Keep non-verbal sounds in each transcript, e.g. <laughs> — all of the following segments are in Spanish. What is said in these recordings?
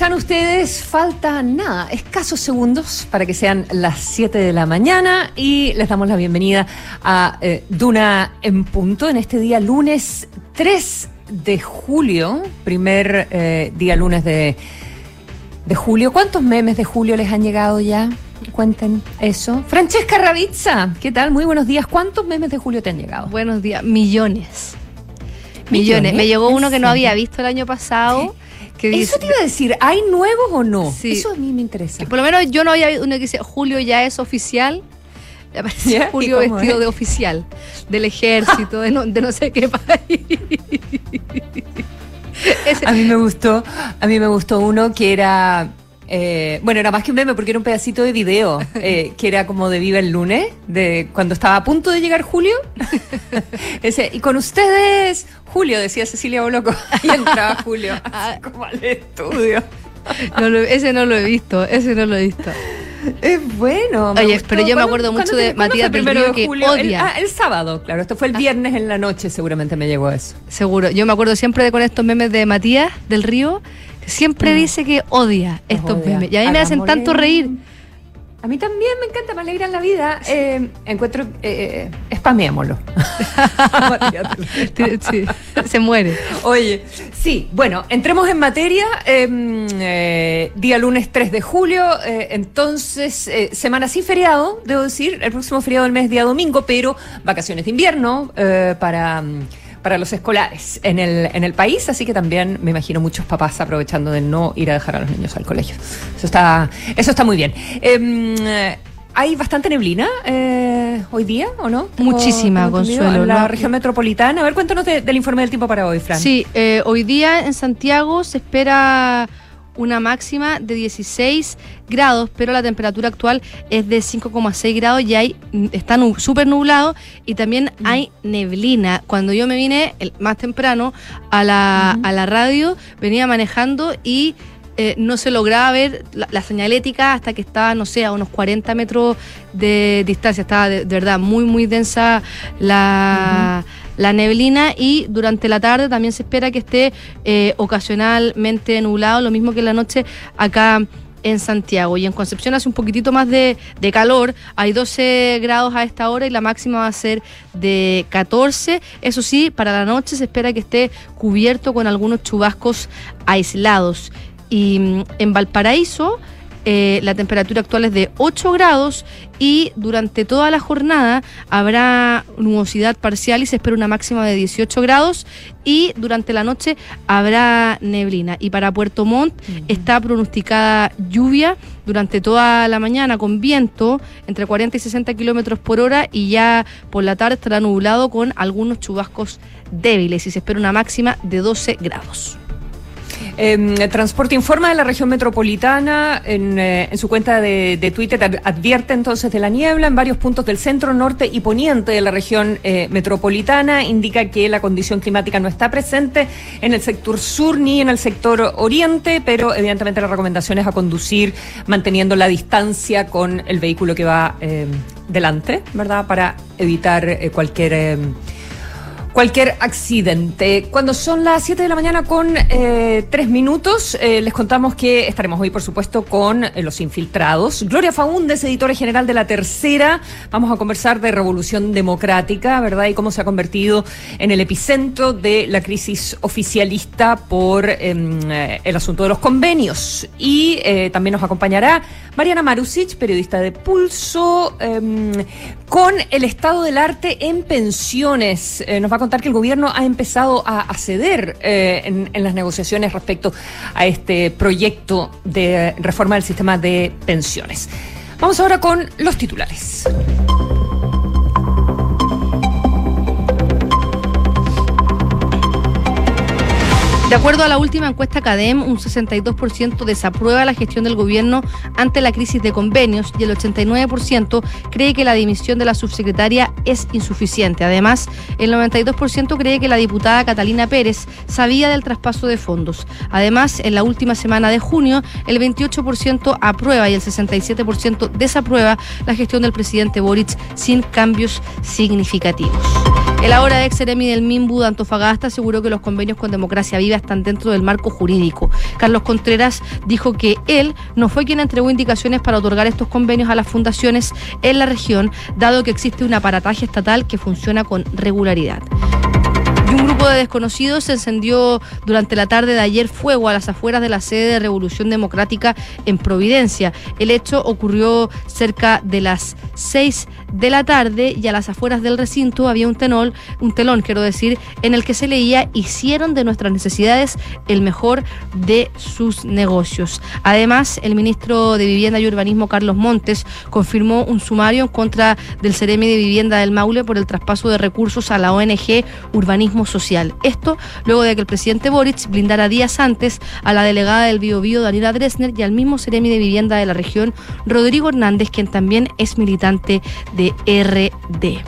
están ustedes? Falta nada, escasos segundos para que sean las 7 de la mañana y les damos la bienvenida a eh, Duna en punto en este día lunes 3 de julio, primer eh, día lunes de, de julio. ¿Cuántos memes de julio les han llegado ya? Cuenten eso. Francesca Ravizza, ¿qué tal? Muy buenos días. ¿Cuántos memes de julio te han llegado? Buenos días, millones. Millones. Me llegó uno que no había visto el año pasado. Eso te iba a decir, ¿hay nuevos o no? Eso a mí me interesa. por lo menos yo no había visto uno que dice Julio ya es oficial. <laughs> Aparece Julio vestido de oficial, del ejército, de no, de no sé qué <laughs> país. A mí me gustó, a mí me gustó uno que era eh, bueno, era más que un meme porque era un pedacito de video <laughs> eh, que era como de Viva el lunes, de cuando estaba a punto de llegar Julio. <laughs> Ese, y con ustedes, Julio, decía Cecilia Boloco. <laughs> Y entraba Julio, así como al estudio. ese no lo he visto, ese no lo he visto. Es bueno. Oye, pero yo me acuerdo mucho de Matías del Río que odia. El, ah, el sábado, claro. Esto fue el ah. viernes en la noche, seguramente me llegó eso. Seguro. Yo me acuerdo siempre de con estos memes de Matías del Río siempre mm. dice que odia estos memes. Y a mí me hacen tanto reír. A mí también me encanta, me alegran la vida. Eh, encuentro, eh, eh spameémoslo. <laughs> se muere. Oye, sí, bueno, entremos en materia. Em, eh, día lunes 3 de julio, entonces, semana sin feriado, debo decir. El próximo feriado del mes, día domingo, pero vacaciones de invierno para para los escolares en el, en el país, así que también me imagino muchos papás aprovechando de no ir a dejar a los niños al colegio. Eso está, eso está muy bien. Em, ¿Hay bastante neblina eh, hoy día o no? Muchísima, Consuelo. La región metropolitana. A ver, cuéntanos del informe del tiempo para hoy, Fran. Sí, eh, hoy día en Santiago se espera una máxima de 16 grados, pero la temperatura actual es de 5,6 grados y hay, está súper nublado y también mm. hay neblina. Cuando yo me vine el, más temprano a la, a la radio, venía manejando y eh, no se lograba ver la, señalética hasta que estaba, no sé, a unos 40 metros de distancia. Estaba de, verdad muy, muy densa la, la neblina y durante la tarde también se espera que esté eh, ocasionalmente nublado, lo mismo que en la noche acá en Santiago. Y en Concepción hace un poquitito más de, de, calor, hay 12 grados a esta hora y la máxima va a ser de 14. Eso sí, para la noche se espera que esté cubierto con algunos chubascos aislados. Y mm, en Valparaíso eh, la temperatura actual es de 8 grados y durante toda la jornada habrá nubosidad parcial y se espera una máxima de 18 grados y durante la noche habrá neblina. Y para Puerto Montt está pronosticada lluvia durante toda la mañana con viento entre 40 y 60 kilómetros por hora y ya por la tarde estará nublado con algunos chubascos débiles y se espera una máxima de 12 grados. Eh, Transporte Informa de la región metropolitana en, eh, en su cuenta de, Twitter advierte entonces de la niebla en varios puntos del centro, norte y poniente de la región eh, metropolitana. Indica que la condición climática no está presente en el sector sur ni en el sector oriente, pero evidentemente la recomendación es a conducir manteniendo la distancia con el vehículo que va eh, delante, ¿verdad? Para evitar eh, cualquier eh, cualquier accidente. Cuando son las 7 de la mañana con eh, 3 minutos, eh, les contamos que estaremos hoy, por supuesto, con eh, los infiltrados. Gloria Faúndez, editora general de La Tercera. Vamos a conversar de Revolución Democrática, ¿verdad? Y cómo se ha convertido en el epicentro de la crisis oficialista por em, eh, el asunto de los convenios. Y también nos acompañará Mariana Marusic, periodista de Pulso, em, con el estado del arte en pensiones. nos va contar que el gobierno ha empezado a, ceder eh, en, las negociaciones respecto a este proyecto de reforma del sistema de pensiones. Vamos ahora con los titulares. De acuerdo a la última encuesta CADEM, un 62% desaprueba la gestión del gobierno ante la crisis de convenios y el 89% cree que la dimisión de la subsecretaria es insuficiente. Además, el 92% cree que la diputada Catalina Pérez sabía del traspaso de fondos. Además, en la última semana de junio, el 28% aprueba y el 67% desaprueba la gestión del presidente Boric sin cambios significativos. El ahora ex Seremi del MIMBU de Antofagasta aseguró que los convenios con Democracia Viva están dentro del marco jurídico. Carlos Contreras dijo que él no fue quien entregó indicaciones para otorgar estos convenios a las fundaciones en la región, dado que existe un aparataje estatal que funciona con regularidad. Y un grupo de desconocidos encendió durante la tarde de ayer fuego a las afueras de la sede de Revolución Democrática en Providencia. El hecho ocurrió cerca de las seis de la tarde y a las afueras del recinto había un tenol, un telón, quiero decir, en el que se leía hicieron de nuestras necesidades el mejor de sus negocios. Además, el ministro de Vivienda y Urbanismo Carlos Montes confirmó un sumario en contra del Ceremi de Vivienda del Maule por el traspaso de recursos a la ONG Urbanismo Social. Esto luego de que el presidente Boric blindara días antes a la delegada del Biobío Daniela Dresner y al mismo Ceremi de Vivienda de la región Rodrigo Hernández, quien también es militante de RD.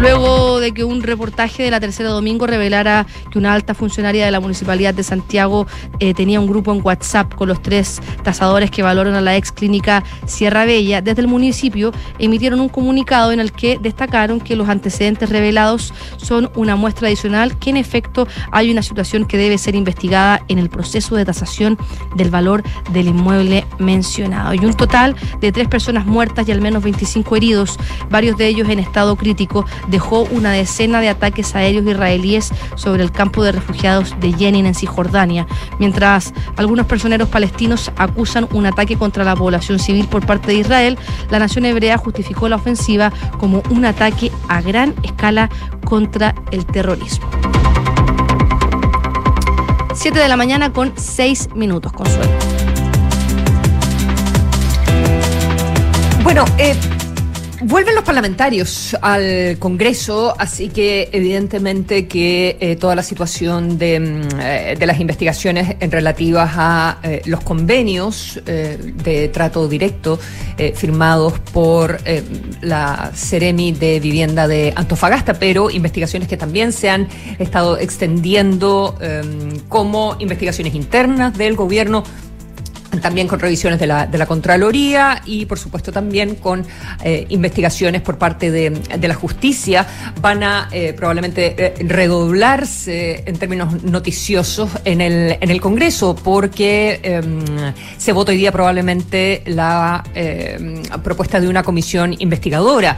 Luego de que un reportaje de la tercera domingo revelara que una alta funcionaria de la Municipalidad de Santiago eh, tenía un grupo en WhatsApp con los tres tasadores que valoran a la ex clínica Sierra Bella, desde el municipio emitieron un comunicado en el que destacaron que los antecedentes revelados son una muestra adicional que en efecto hay una situación que debe ser investigada en el proceso de tasación del valor del inmueble mencionado. Y un total de tres personas muertas y al menos 25 heridos, varios de ellos en estado crítico dejó una decena de ataques aéreos israelíes sobre el campo de refugiados de Jenin en Cisjordania, mientras algunos personeros palestinos acusan un ataque contra la población civil por parte de Israel, la nación hebrea justificó la ofensiva como un ataque a gran escala contra el terrorismo. Siete de la mañana con seis minutos, Consuelo. Bueno, eh, Vuelven los parlamentarios al Congreso, así que evidentemente que eh, toda la situación de, mm, eh, de, las investigaciones en relativas a eh, los convenios de trato directo firmados por la Ceremi de Vivienda de Antofagasta, pero investigaciones que también se han estado extendiendo como investigaciones internas del gobierno también con revisiones de la, de la Contraloría y, por supuesto, también con eh, investigaciones por parte de, de, la justicia. Van a eh, probablemente eh, redoblarse en términos noticiosos en el, en el Congreso, porque em, se vota hoy día probablemente la em, propuesta de una comisión investigadora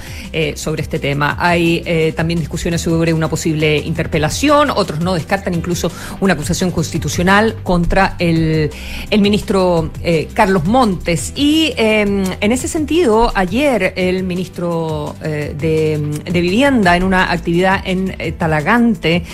sobre este tema. Hay también discusiones sobre una posible interpelación, otros no descartan incluso una acusación constitucional contra el, el ministro eh, Carlos Montes. Y em, en ese sentido, ayer el ministro eh, de, Vivienda, en una actividad en eh, Talagante,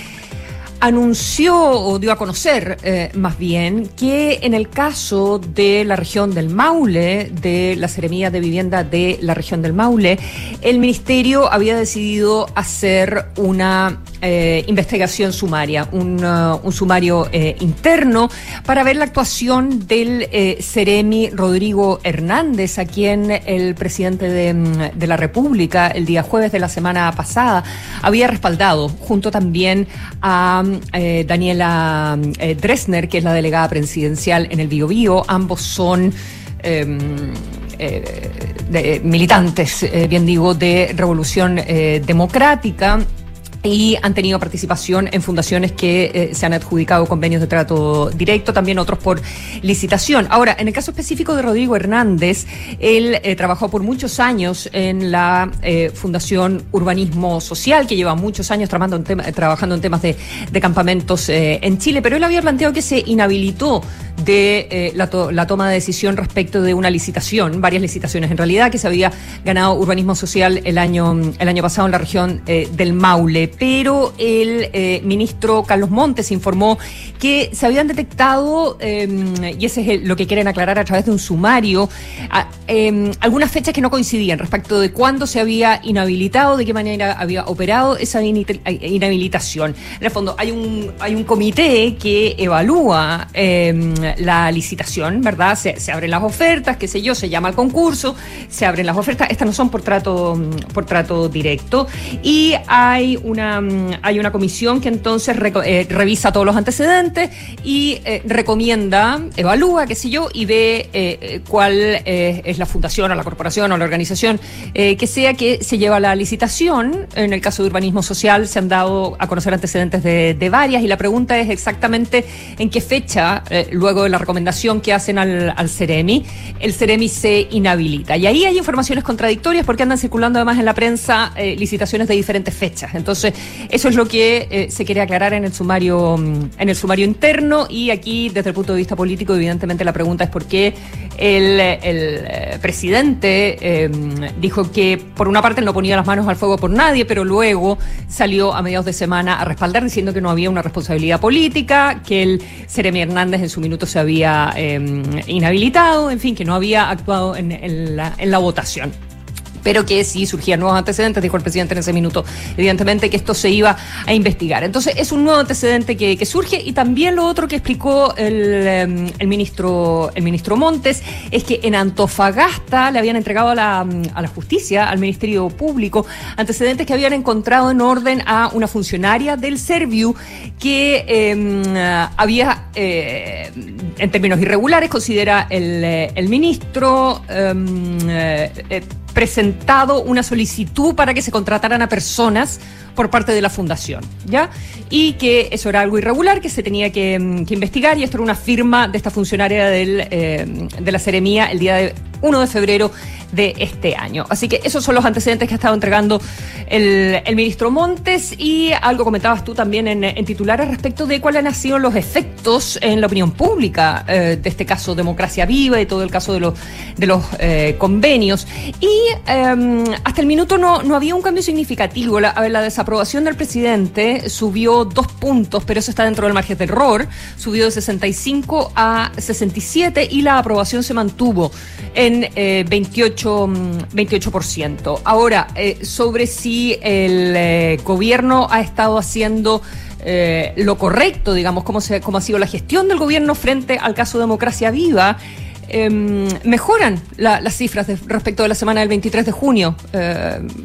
anunció o dio a conocer más bien que en el caso de la región del Maule, de la Seremía de Vivienda de la región del Maule, el ministerio había decidido hacer una eh, investigación sumaria, un, uh, un sumario eh, interno para ver la actuación del eh, Ceremi Rodrigo Hernández, a quien el presidente de, mm, de, la República el día jueves de la semana pasada había respaldado, junto también a eh, Daniela Dresner, que es la delegada presidencial en el Bio, Bio. Ambos son em, de, militantes, bien digo, de Revolución Democrática y han tenido participación en fundaciones que eh, se han adjudicado convenios de trato directo, también otros por licitación. Ahora, en el caso específico de Rodrigo Hernández, él eh, trabajó por muchos años en la eh, Fundación Urbanismo Social, que lleva muchos años trabajando en, temas de campamentos en Chile, pero él había planteado que se inhabilitó eh, la, la, toma de decisión respecto de una licitación, varias licitaciones en realidad, que se había ganado urbanismo social el año, el año pasado en la región eh, del Maule. Pero el eh, ministro Carlos Montes informó que se habían detectado, em, y ese es lo que quieren aclarar a través de un sumario, em, algunas fechas que no coincidían respecto de cuándo se había inhabilitado, de qué manera había operado esa inhabilitación. En el fondo, hay un, hay un comité que evalúa em, la licitación, ¿verdad? Se, se, abren las ofertas, qué sé yo, se llama al concurso, se abren las ofertas, estas no son por trato, por trato directo, y hay una, hay una comisión que entonces eh, revisa todos los antecedentes y eh, recomienda, evalúa, qué sé yo, y ve eh, cuál es la fundación o la corporación o la organización que sea que se lleva la licitación. En el caso de urbanismo social se han dado a conocer antecedentes de, de varias y la pregunta es exactamente en qué fecha, luego de la recomendación que hacen al, al Ceremi, el Ceremi se inhabilita. Y ahí hay informaciones contradictorias porque andan circulando además en la prensa licitaciones de diferentes fechas. Entonces, eso es lo que se quiere aclarar en el sumario mm, en el sumario interno y aquí desde el punto de vista político evidentemente la pregunta es por qué el, eh, presidente em, dijo que por una parte no ponía las manos al fuego por nadie pero luego salió a mediados de semana a respaldar diciendo que no había una responsabilidad política que el Seremi Hernández en su minuto se había em, inhabilitado en fin que no había actuado en la votación pero que si surgían nuevos antecedentes, dijo el presidente en ese minuto, evidentemente que esto se iba a investigar. Entonces es un nuevo antecedente que, surge y también lo otro que explicó em, el, ministro, el ministro Montes es que en Antofagasta le habían entregado a la, a la justicia, al Ministerio Público, antecedentes que habían encontrado en orden a una funcionaria del Serviu que em, había, eh, en términos irregulares, considera el, el ministro, em, eh, eh, presentado una solicitud para que se contrataran a personas por parte de la fundación, ¿ya? Y que eso era algo irregular, que se tenía que, mm, investigar, y esto era una firma de esta funcionaria eh, de la Seremía el día de 1 de febrero de este año. Así que esos son los antecedentes que ha estado entregando el, ministro Montes y algo comentabas tú también en, titulares respecto de cuáles han sido los efectos en la opinión pública eh, de este caso Democracia Viva y todo el caso de los, eh, convenios. Y em, hasta el minuto no, había un cambio significativo. La, a ver, la desaprobación del presidente subió dos puntos, pero eso está dentro del margen de error. Subió de 65 a 67 y la aprobación se mantuvo en 28 eh, 28%. Ahora, eh, sobre si el eh, gobierno ha estado haciendo eh, lo correcto, digamos, cómo, se, cómo ha sido la gestión del gobierno frente al caso Democracia Viva. Em, mejoran las cifras respecto de la semana del 23 de junio.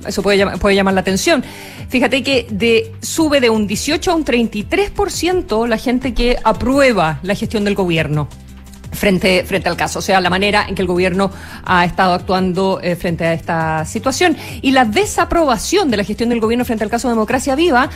eso puede, puede llamar la atención. Fíjate que sube de un 18 a un 33% la gente que aprueba la gestión del gobierno frente, frente al caso, o sea, la manera en que el gobierno ha estado actuando eh, frente a esta situación. Y la desaprobación de la gestión del gobierno frente al caso de Democracia Viva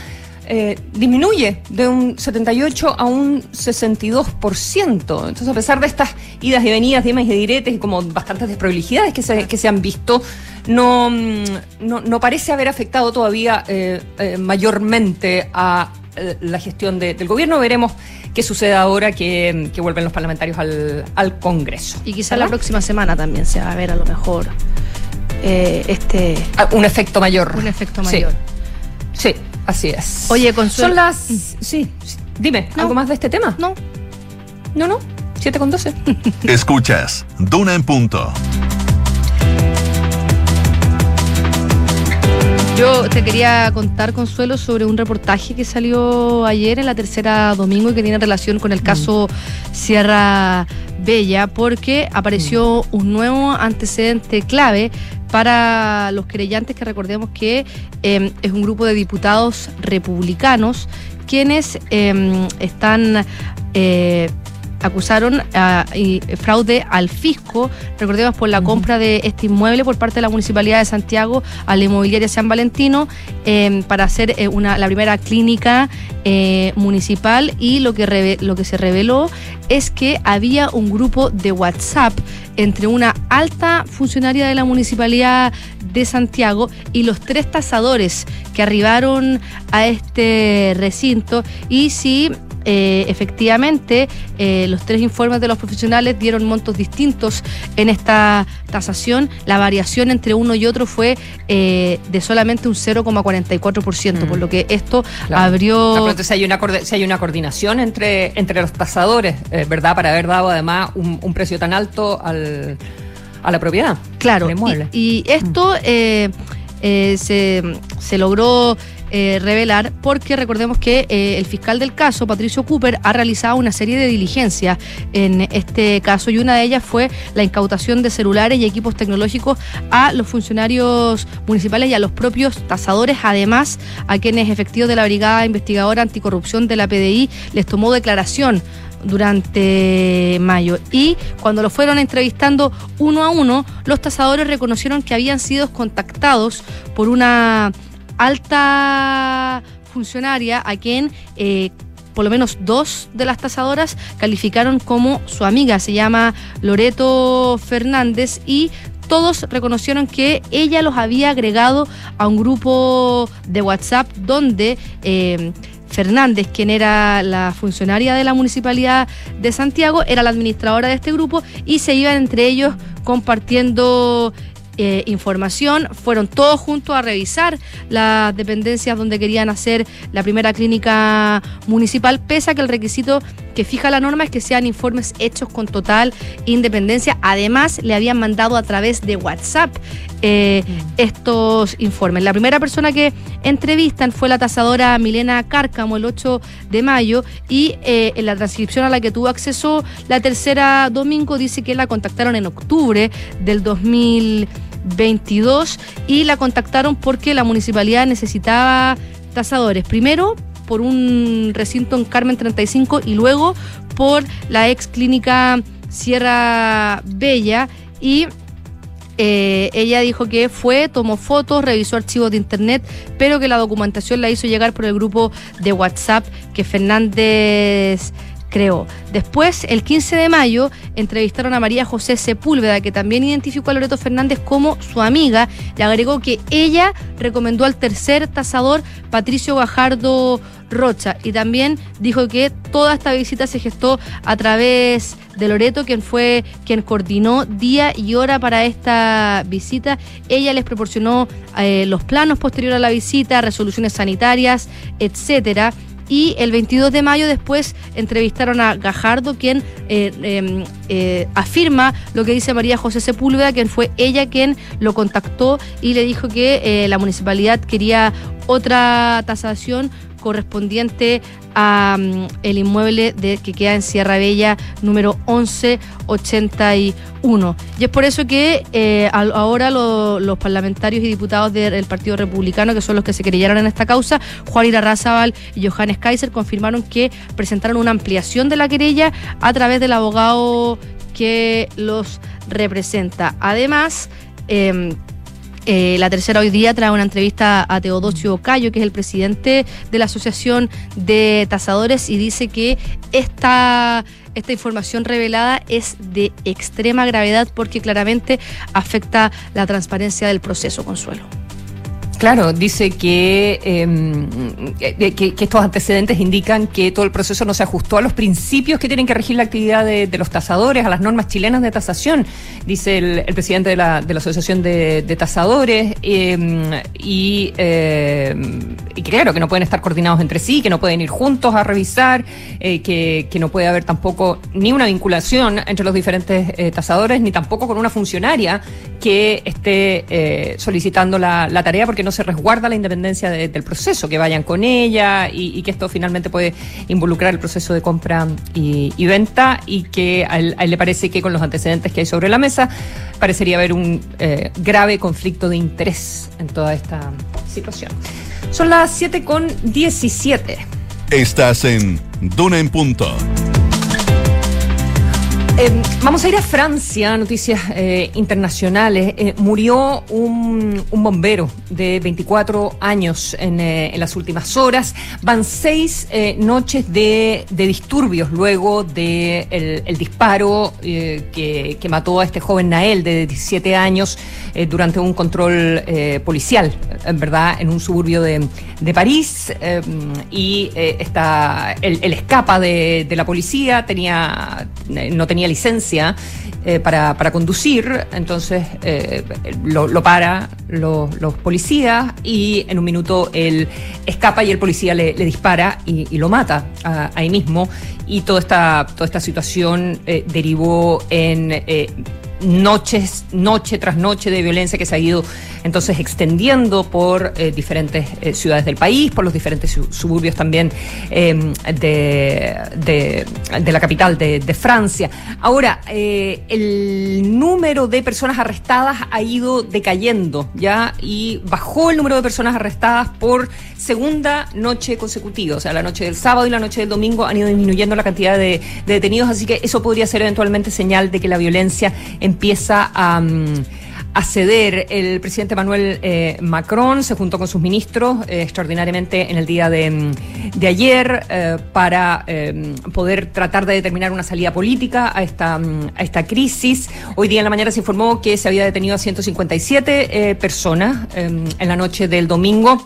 eh, disminuye de un 78 a un 62%. Entonces, a pesar de estas idas y venidas, dimes y diretes y como bastantes desprolijidades que se, que se han visto, no, mm, no, no parece haber afectado todavía eh, mayormente a la gestión del gobierno. Veremos qué sucede ahora que, vuelven los parlamentarios al, Congreso. Y quizás la próxima semana también se va a ver a lo mejor eh, este... Ah, un efecto mayor. Un efecto mayor. Sí, así es. Oye, Consuelo... Son las... Mm. Sí, dime, ¿algo más de este tema? No. No, no. 7 con 12. Escuchas, Duna en punto. Yo te quería contar, Consuelo, sobre un reportaje que salió ayer en la tercera domingo y que tiene relación con el mm. caso Sierra Bella, porque apareció mm. un nuevo antecedente clave para los creyentes que recordemos que em, es un grupo de diputados republicanos quienes em, están eh, acusaron a, fraude al fisco, recordemos por la compra de este inmueble por parte de la Municipalidad de Santiago a la inmobiliaria San Valentino em, para hacer eh, una, la primera clínica eh, municipal y lo que, lo que se reveló es que había un grupo de WhatsApp entre una alta funcionaria de la Municipalidad de Santiago y los tres tasadores que arribaron a este recinto y si eh, efectivamente eh, los tres informes de los profesionales dieron montos distintos en esta tasación. La variación entre uno y otro fue eh, de solamente un 0,44%, por mm. lo que esto abrió... si hay, una, si hay una coordinación entre, entre los tasadores, ¿verdad? Para haber dado además un, precio tan alto al, a la propiedad. Claro, y, y, esto... Mm. se, se, logró eh, revelar, porque recordemos que eh, el fiscal del caso, Patricio Cooper, ha realizado una serie de diligencias en este caso y una de ellas fue la incautación de celulares y equipos tecnológicos a los funcionarios municipales y a los propios tasadores, además a quienes efectivos de la Brigada Investigadora Anticorrupción de la PDI les tomó declaración durante mayo. Y cuando lo fueron entrevistando uno a uno, los tasadores reconocieron que habían sido contactados por una alta funcionaria a quien eh, por lo menos dos de las tasadoras calificaron como su amiga, se llama Loreto Fernández y todos reconocieron que ella los había agregado a un grupo de WhatsApp donde eh, Fernández, quien era la funcionaria de la Municipalidad de Santiago, era la administradora de este grupo y se iban entre ellos compartiendo eh, información, fueron todos juntos a revisar las dependencias donde querían hacer la primera clínica municipal, pese a que el requisito que fija la norma es que sean informes hechos con total independencia. Además, le habían mandado a través de WhatsApp eh, estos informes. La primera persona que entrevistan fue la tasadora Milena Cárcamo el 8 de mayo y eh, en la transcripción a la que tuvo acceso la tercera domingo dice que la contactaron en octubre del 2000 22 y la contactaron porque la municipalidad necesitaba tasadores. Primero por un recinto en Carmen 35 y luego por la ex clínica Sierra Bella y eh, ella dijo que fue, tomó fotos, revisó archivos de internet, pero que la documentación la hizo llegar por el grupo de WhatsApp que Fernández creó. Después, el 15 de mayo, entrevistaron a María José Sepúlveda, que también identificó a Loreto Fernández como su amiga. Le agregó que ella recomendó al tercer tasador, Patricio Bajardo Rocha, y también dijo que toda esta visita se gestó a través de Loreto, quien fue quien coordinó día y hora para esta visita. Ella les proporcionó eh, los planos posteriores a la visita, resoluciones sanitarias, etcétera y el 22 de mayo después entrevistaron a Gajardo, quien eh, em, eh, afirma lo que dice María José Sepúlveda, quien fue ella quien lo contactó y le dijo que eh, la municipalidad quería otra tasación correspondiente a mm, el inmueble de, que queda en Sierra Bella número 1181. Y es por eso que eh, ahora los parlamentarios y diputados del Partido Republicano, que son los que se querellaron en esta causa, Juan Irarrázaval y Johannes Kaiser, confirmaron que presentaron una ampliación de la querella a través del abogado que los representa. Además, eh, eh, la tercera hoy día trae una entrevista a Teodosio Cayo, que es el presidente de la Asociación de Tasadores, y dice que esta, esta información revelada es de extrema gravedad porque claramente afecta la transparencia del proceso, Consuelo. Claro, dice em, que, que, estos antecedentes indican que todo el proceso no se ajustó a los principios que tienen que regir la actividad de, los tasadores, a las normas chilenas de tasación, dice el, presidente de la, de la Asociación de, Tasadores, em, y, em, y, claro, que no pueden estar coordinados entre sí, que no pueden ir juntos a revisar, eh, que, que, no puede haber tampoco ni una vinculación entre los diferentes eh, tasadores, ni tampoco con una funcionaria que esté eh, solicitando la, la tarea, porque no se resguarda la independencia del proceso, que vayan con ella y, que esto finalmente puede involucrar el proceso de compra y, venta y que a él, le parece que con los antecedentes que hay sobre la mesa parecería haber un eh, grave conflicto de interés en toda esta situación. Son las 7 con 17. Estás en Duna en Punto. Eh, vamos a ir a Francia, noticias eh, internacionales. Eh, murió un, bombero de 24 años en, las últimas horas. Van seis noches de, disturbios luego del de el disparo que, mató a este joven Nael de 17 años durante un control policial, en verdad, en un suburbio de, París. y está, él, escapa de, de, la policía, tenía, no tenía licencia eh, para, para, conducir, entonces eh, lo, para los policías y en un minuto él escapa y el policía le, dispara y, lo mata ahí mismo. Y toda esta, toda esta situación eh, derivó en noches, noche tras noche de violencia que se ha ido entonces extendiendo por eh, diferentes eh, ciudades del país, por los diferentes suburbios también em, de, de, la capital de, Francia. Ahora, eh, el número de personas arrestadas ha ido decayendo, ¿ya? Y bajó el número de personas arrestadas por segunda noche consecutiva, o sea, la noche del sábado y la noche del domingo han ido disminuyendo la cantidad de, detenidos, así que eso podría ser eventualmente señal de que la violencia empieza a... Mm, a ceder. El presidente Manuel eh, Macron se juntó con sus ministros eh, extraordinariamente en el día de, mm, ayer eh, para poder tratar de determinar una salida política a esta, mm, a esta crisis. Hoy día en la mañana se informó que se había detenido a 157 personas en la noche del domingo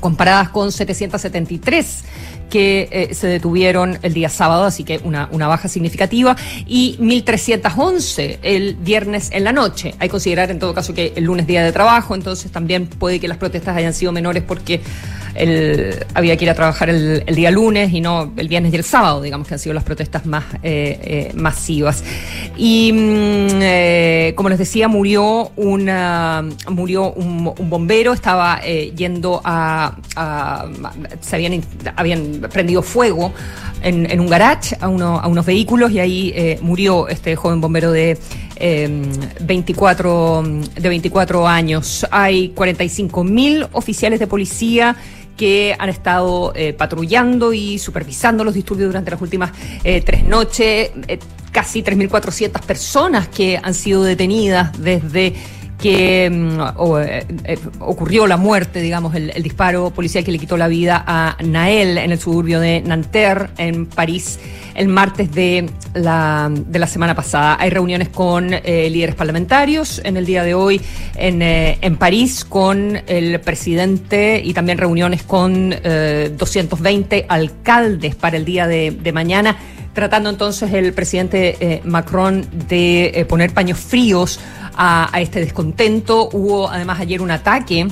comparadas con 773 que eh, se detuvieron el día sábado, así que una, una baja significativa, y 1.311 el viernes en la noche. Hay que considerar en todo caso que el lunes día de trabajo, entonces también puede que las protestas hayan sido menores porque había que ir a trabajar el, día lunes y no el viernes y el sábado, digamos que han sido las protestas más eh, eh, masivas. Y mm, como les decía, murió una murió un, bombero, estaba yendo a, se habían, habían prendido fuego en, un garage a, a unos vehículos y ahí murió este joven bombero de 24, de 24 años. Hay 45 mil oficiales de policía que han estado eh, patrullando y supervisando los disturbios durante las últimas eh, tres noches. Eh, casi 3.400 personas que han sido detenidas desde que mm, ocurrió la muerte, digamos, el, disparo policial que le quitó la vida a Nael en el suburbio de Nanterre, en París el martes de la, de la semana pasada. Hay reuniones con eh, líderes parlamentarios en el día de hoy en, eh, en París con el presidente y también reuniones con 220 eh, alcaldes para el día de, mañana tratando entonces el presidente Macron de poner paños fríos a, este descontento. Hubo además ayer un ataque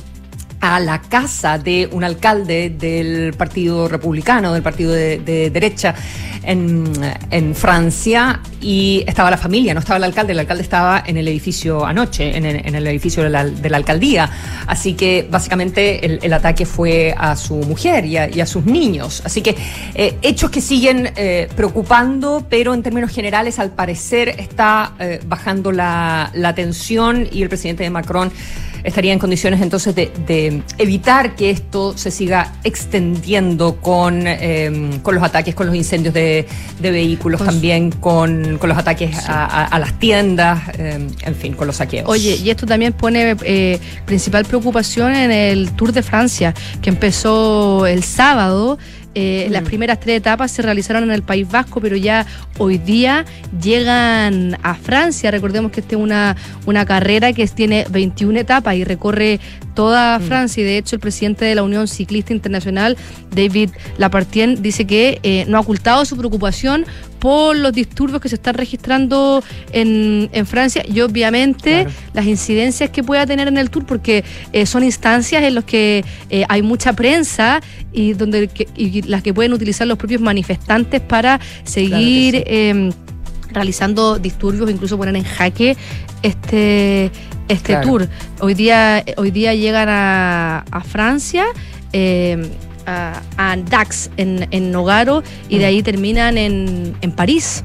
a la casa de un alcalde del Partido Republicano, del Partido de, Derecha en, en, Francia, y estaba la familia, no estaba el alcalde, el alcalde estaba en el edificio anoche, en el, edificio de la, alcaldía. Así que básicamente el, ataque fue a su mujer y a, sus niños. Así que eh, hechos que siguen eh, preocupando, pero en términos generales al parecer está eh, bajando la, la tensión y el presidente de Macron estaría en condiciones entonces de, evitar que esto se siga extendiendo con, em, con los ataques, con los incendios de, vehículos, también con, los ataques a, las tiendas, em, en fin, con los saqueos. Oye, y esto también pone eh, principal preocupación en el Tour de Francia, que empezó el sábado. Eh, las mm. primeras tres etapas se realizaron en el País Vasco, pero ya hoy día llegan a Francia. Recordemos que esta es una, una carrera que tiene 21 etapas y recorre toda mm. Francia. Y de hecho, el presidente de la Unión Ciclista Internacional, David Lapartien, dice que eh, no ha ocultado su preocupación por los disturbios que se están registrando en, en Francia y obviamente las incidencias que pueda tener en el tour, porque eh, son instancias en las que eh, hay mucha prensa y donde y las que pueden utilizar los propios manifestantes para seguir em, realizando disturbios, incluso poner en jaque este este tour. Hoy día hoy día llegan a, a Francia. Eh, a, Dax en, en, Nogaro y de mm. ahí terminan en, en París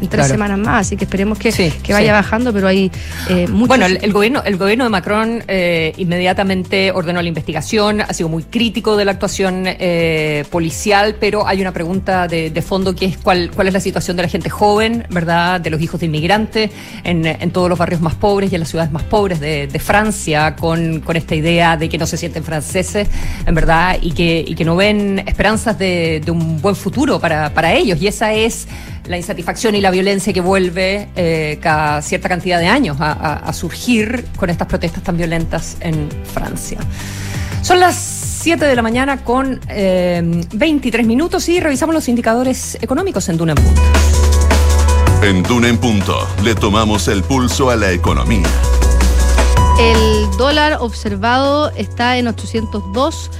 en tres semanas más, así que esperemos que, que vaya bajando, pero hay eh, Bueno, el, gobierno, el gobierno de Macron eh, inmediatamente ordenó la investigación, ha sido muy crítico de la actuación eh, policial, pero hay una pregunta de, fondo que es cuál, cuál es la situación de la gente joven, ¿verdad? De los hijos de inmigrantes en, en todos los barrios más pobres y en las ciudades más pobres de, de Francia, con, con, esta idea de que no se sienten franceses, en verdad, y que, y que no ven esperanzas de, de un buen futuro para, para ellos. Y esa es la insatisfacción y la violencia que vuelve eh, cada cierta cantidad de años a, surgir con estas protestas tan violentas en Francia. Son las 7 de la mañana con 23 eh, minutos y revisamos los indicadores económicos en Duna en Punto. En Duna en Punto le tomamos el pulso a la economía. El dólar observado está en 802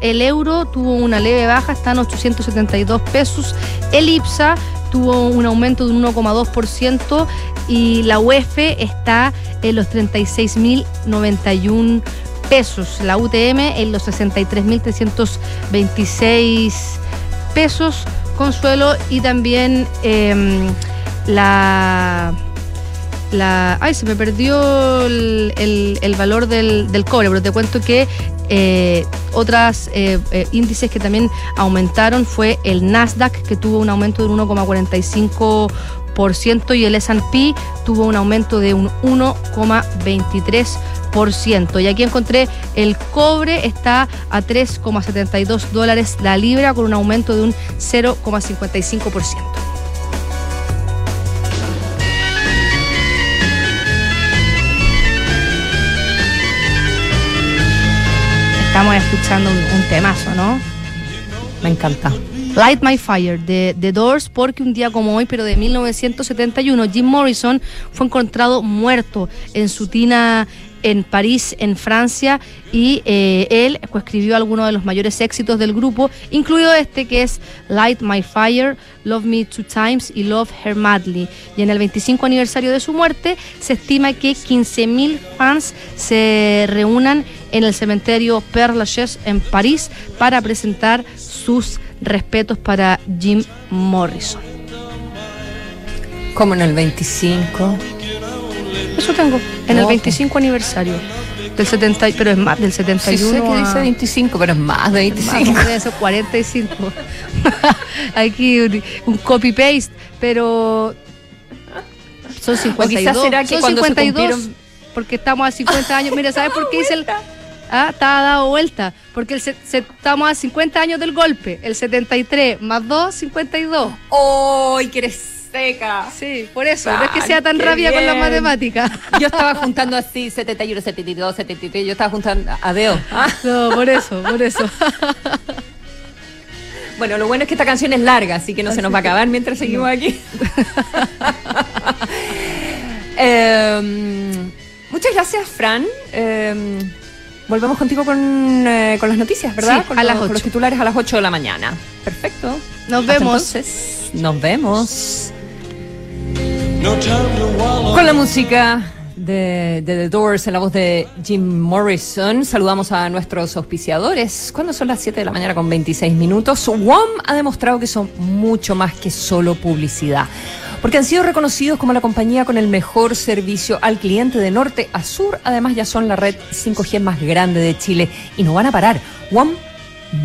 el euro tuvo una leve baja, está en 872 pesos, el IPSA tuvo un aumento de un 1,2% y la UEF está en los 36.091 pesos, la UTM en los 63.326 pesos, Consuelo, y también em, la la. Ay, se me perdió el, valor del, cobre, pero te cuento que eh, otras eh, eh, índices que también aumentaron fue el Nasdaq, que tuvo un aumento de 1,45% y el S&P tuvo un aumento de un 1,23%. Y aquí encontré el cobre está a 3,72 dólares la libra con un aumento de un 0,55%. Estamos escuchando un, temazo, ¿no? Me encanta. Light My Fire de The Doors, porque un día como hoy, pero de 1971, Jim Morrison fue encontrado muerto en su tina en París, en Francia, y eh, él escribió algunos de los mayores éxitos del grupo, incluido este que es Light My Fire, Love Me Two Times y Love Her Madly. Y en el 25 aniversario de su muerte se estima que 15.000 fans se reúnan en el cementerio Père Lachaise en París para presentar sus respetos para Jim Morrison. Como en el 25. Eso tengo, en el 25 aniversario. Del 70, pero es más del 71. Sí sé que dice 25, pero es más de 25. Más de eso, 45. Aquí un, un copy-paste, pero son 52. O será que son 52 porque estamos a 50 años. Mira, ¿sabes por qué dice el <laughs> Ah, está dado vuelta, porque el estamos a 50 años del golpe, el 73 más 2, 52. ¡Ay, que eres seca! Sí, por eso, no es que sea tan rabia con la matemática. <laughs> Yo estaba juntando así 71, 72, 73, yo estaba juntando a Deo. <laughs> No, por eso, por eso. <laughs> Bueno, lo bueno es que esta canción es larga, así que no se nos va a acabar mientras seguimos aquí. Em, muchas gracias, Fran. Eh, Volvemos contigo con, eh, con las noticias, ¿verdad? con, a los, las los titulares a las 8 de la mañana. Perfecto. Nos vemos. Entonces, nos vemos. Con la música de, The Doors en la voz de Jim Morrison. Saludamos a nuestros auspiciadores. Cuando son las 7 de la mañana con 26 minutos, WOM ha demostrado que son mucho más que solo publicidad porque han sido reconocidos como la compañía con el mejor servicio al cliente de norte a sur. Además, ya son la red 5G más grande de Chile y no van a parar. WOM,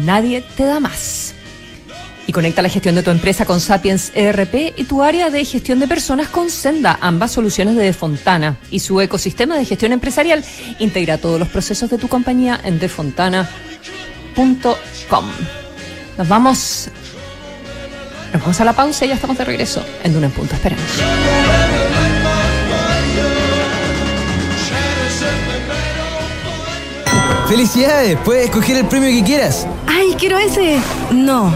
nadie te da más. Y conecta la gestión de tu empresa con Sapiens ERP y tu área de gestión de personas con Senda, ambas soluciones de Defontana. Y su ecosistema de gestión empresarial integra todos los procesos de tu compañía en defontana.com. Nos vamos nos vamos a la pausa y ya estamos de regreso en Duna en Punto. Esperamos. ¡Felicidades! Puedes escoger el premio que quieras. ¡Ay, quiero ese! No,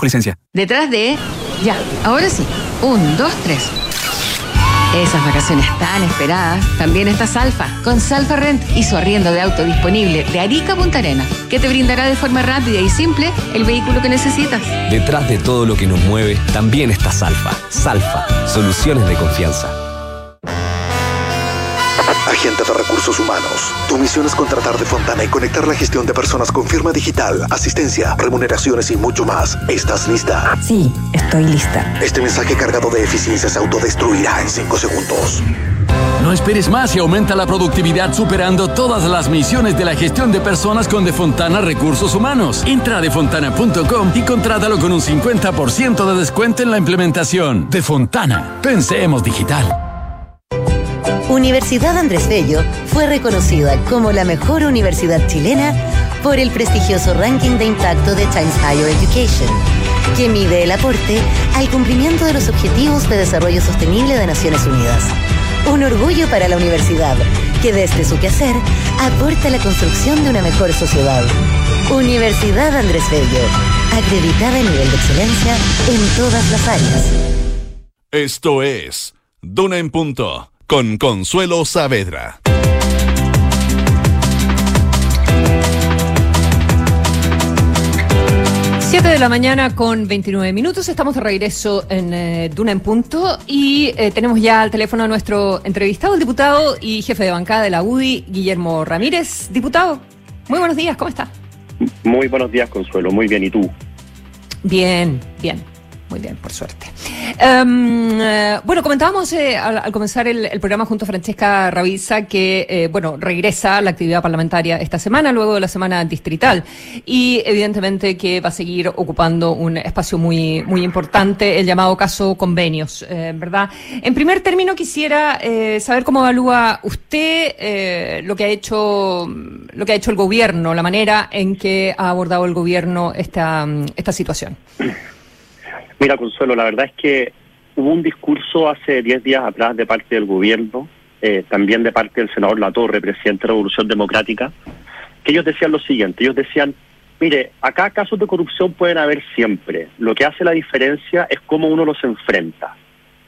licencia. Detrás de... Ya, ahora sí. Un, dos, tres. Esas vacaciones tan esperadas, también está Salfa, con Salfa Rent y su arriendo de auto disponible de Arica a Punta Arena, que te brindará de forma rápida y simple el vehículo que necesitas. Detrás de todo lo que nos mueve, también está Salfa. Salfa, soluciones de confianza. Agente de Recursos Humanos. Tu misión es contratar de Fontana y conectar la gestión de personas con firma digital, asistencia, remuneraciones y mucho más. ¿Estás lista? Sí, estoy lista. Este mensaje cargado de eficiencia se autodestruirá en 5 segundos. No esperes más y aumenta la productividad superando todas las misiones de la gestión de personas con Defontana Recursos Humanos. Entra a defontana.com y contrátalo con un 50% de descuento en la implementación. Defontana, pensemos digital. Universidad Andrés Bello fue reconocida como la mejor universidad chilena por el prestigioso ranking de impacto de Times Higher Education que mide el aporte al cumplimiento de los Objetivos de Desarrollo Sostenible de Naciones Unidas. Un orgullo para la universidad, que desde su quehacer aporta a la construcción de una mejor sociedad. Universidad Andrés Bello, acreditada a nivel de excelencia en todas las áreas. Esto es Duna en Punto con Consuelo Saavedra. 7 de la mañana con 29 minutos. Estamos de regreso en eh, Duna en Punto y eh, tenemos ya al teléfono a nuestro entrevistado, el diputado y jefe de bancada de la UDI, Guillermo Ramírez. Diputado, muy buenos días, ¿cómo está? Muy buenos días, Consuelo. Muy bien, ¿y tú? Bien, bien. Muy bien, por suerte. Em, eh, bueno, comentábamos eh, al, comenzar el, programa junto a Francesca Ravisa que, eh, bueno, regresa la actividad parlamentaria esta semana, luego de la semana distrital. Y evidentemente que va a seguir ocupando un espacio muy, muy importante, el llamado caso convenios, ¿verdad? En primer término, quisiera saber cómo evalúa usted lo que ha hecho, lo que ha hecho el gobierno, la manera en que ha abordado el gobierno esta, esta situación. <coughs> Mira, Consuelo, la verdad es que hubo un discurso hace 10 días atrás de parte del gobierno, eh, también de parte del senador Latorre, presidente de Revolución Democrática, que ellos decían lo siguiente, ellos decían, mire, acá casos de corrupción pueden haber siempre, lo que hace la diferencia es cómo uno los enfrenta.